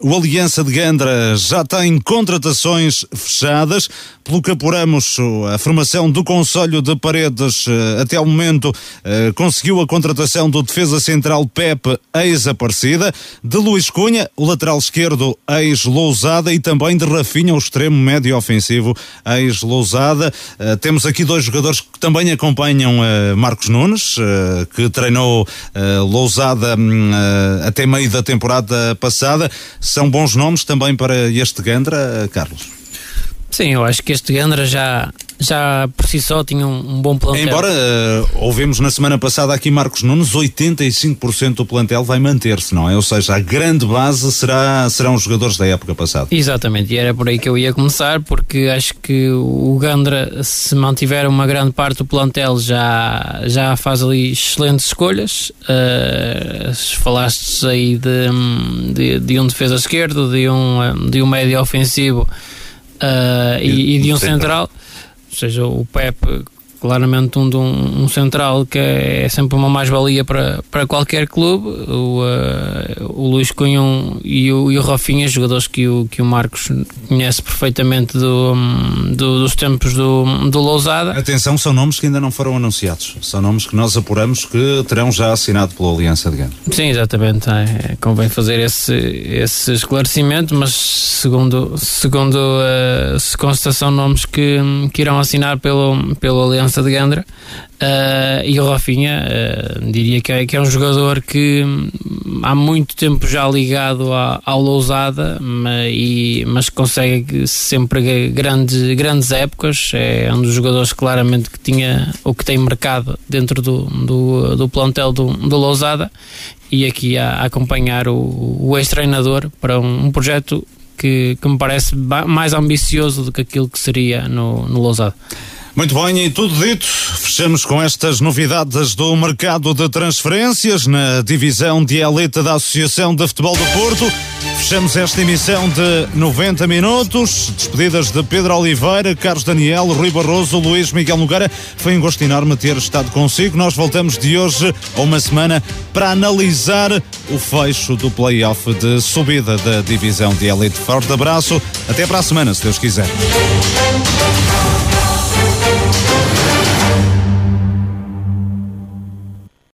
o Aliança de Gandra já tem contratações fechadas, pelo que apuramos, a formação do Conselho de Paredes, uh, até ao momento, conseguiu a contratação do defesa central Pepe, ex-Aparecida, de Luís Cunha, o lateral esquerdo, ex-Lousada e também de Rafinha, o extremo médio ofensivo, ex-Lousada. Uh, temos aqui dois jogadores que também acompanham Marcos Nunes, que treinou Lousada hum, até meio da temporada passada. São bons nomes também para este Gandra, Carlos? Sim, eu acho que este Gandra já, já por si só tinha um, um bom plantel. Embora uh, ouvimos na semana passada aqui Marcos Nunes, 85% do plantel vai manter-se, não é? Ou seja, a grande base será, serão os jogadores da época passada. Exatamente, e era por aí que eu ia começar, porque acho que o Gandra, se mantiver uma grande parte do plantel, já, já faz ali excelentes escolhas. Uh, falaste aí de, de, de, um defesa esquerdo, de um, de um médio ofensivo uh, e, e, de um central, ou seja, o Pep claramente um, um, um central que é sempre uma mais-valia para, para qualquer clube. O, uh, o Luís Cunhão e o, e o Rafinha, jogadores que o, que o Marcos conhece perfeitamente do, do, dos tempos do, do Lousada. Atenção, são nomes que ainda não foram anunciados. São nomes que nós apuramos que terão já assinado pela Aliança de Gana. Sim, exatamente. É, convém fazer esse, esse esclarecimento, mas segundo, segundo uh, se constatação nomes que, que irão assinar pelo, pela Aliança de Gandra. Uh, e o Rafinha, uh, diria que é, que é, um jogador que hum, há muito tempo já ligado à, ao Lousada, mas, e, mas consegue sempre grandes, grandes épocas. É um dos jogadores claramente que tinha ou que tem mercado dentro do, do, do plantel do, do Lousada e aqui a, a acompanhar o, o ex-treinador para um, um projeto que, que, me parece mais ambicioso do que aquilo que seria no, no Lousada. Muito bem, e tudo dito, fechamos com estas novidades do mercado de transferências na divisão de elite da Associação de Futebol do Porto. Fechamos esta emissão de 90 minutos. Despedidas de Pedro Oliveira, Carlos Daniel, Rui Barroso, Luís Miguel Nogueira. Foi um gosto enorme ter estado consigo. Nós voltamos de hoje a uma semana para analisar o fecho do play-off de subida da divisão de elite. Forte abraço. Até para a semana, se Deus quiser.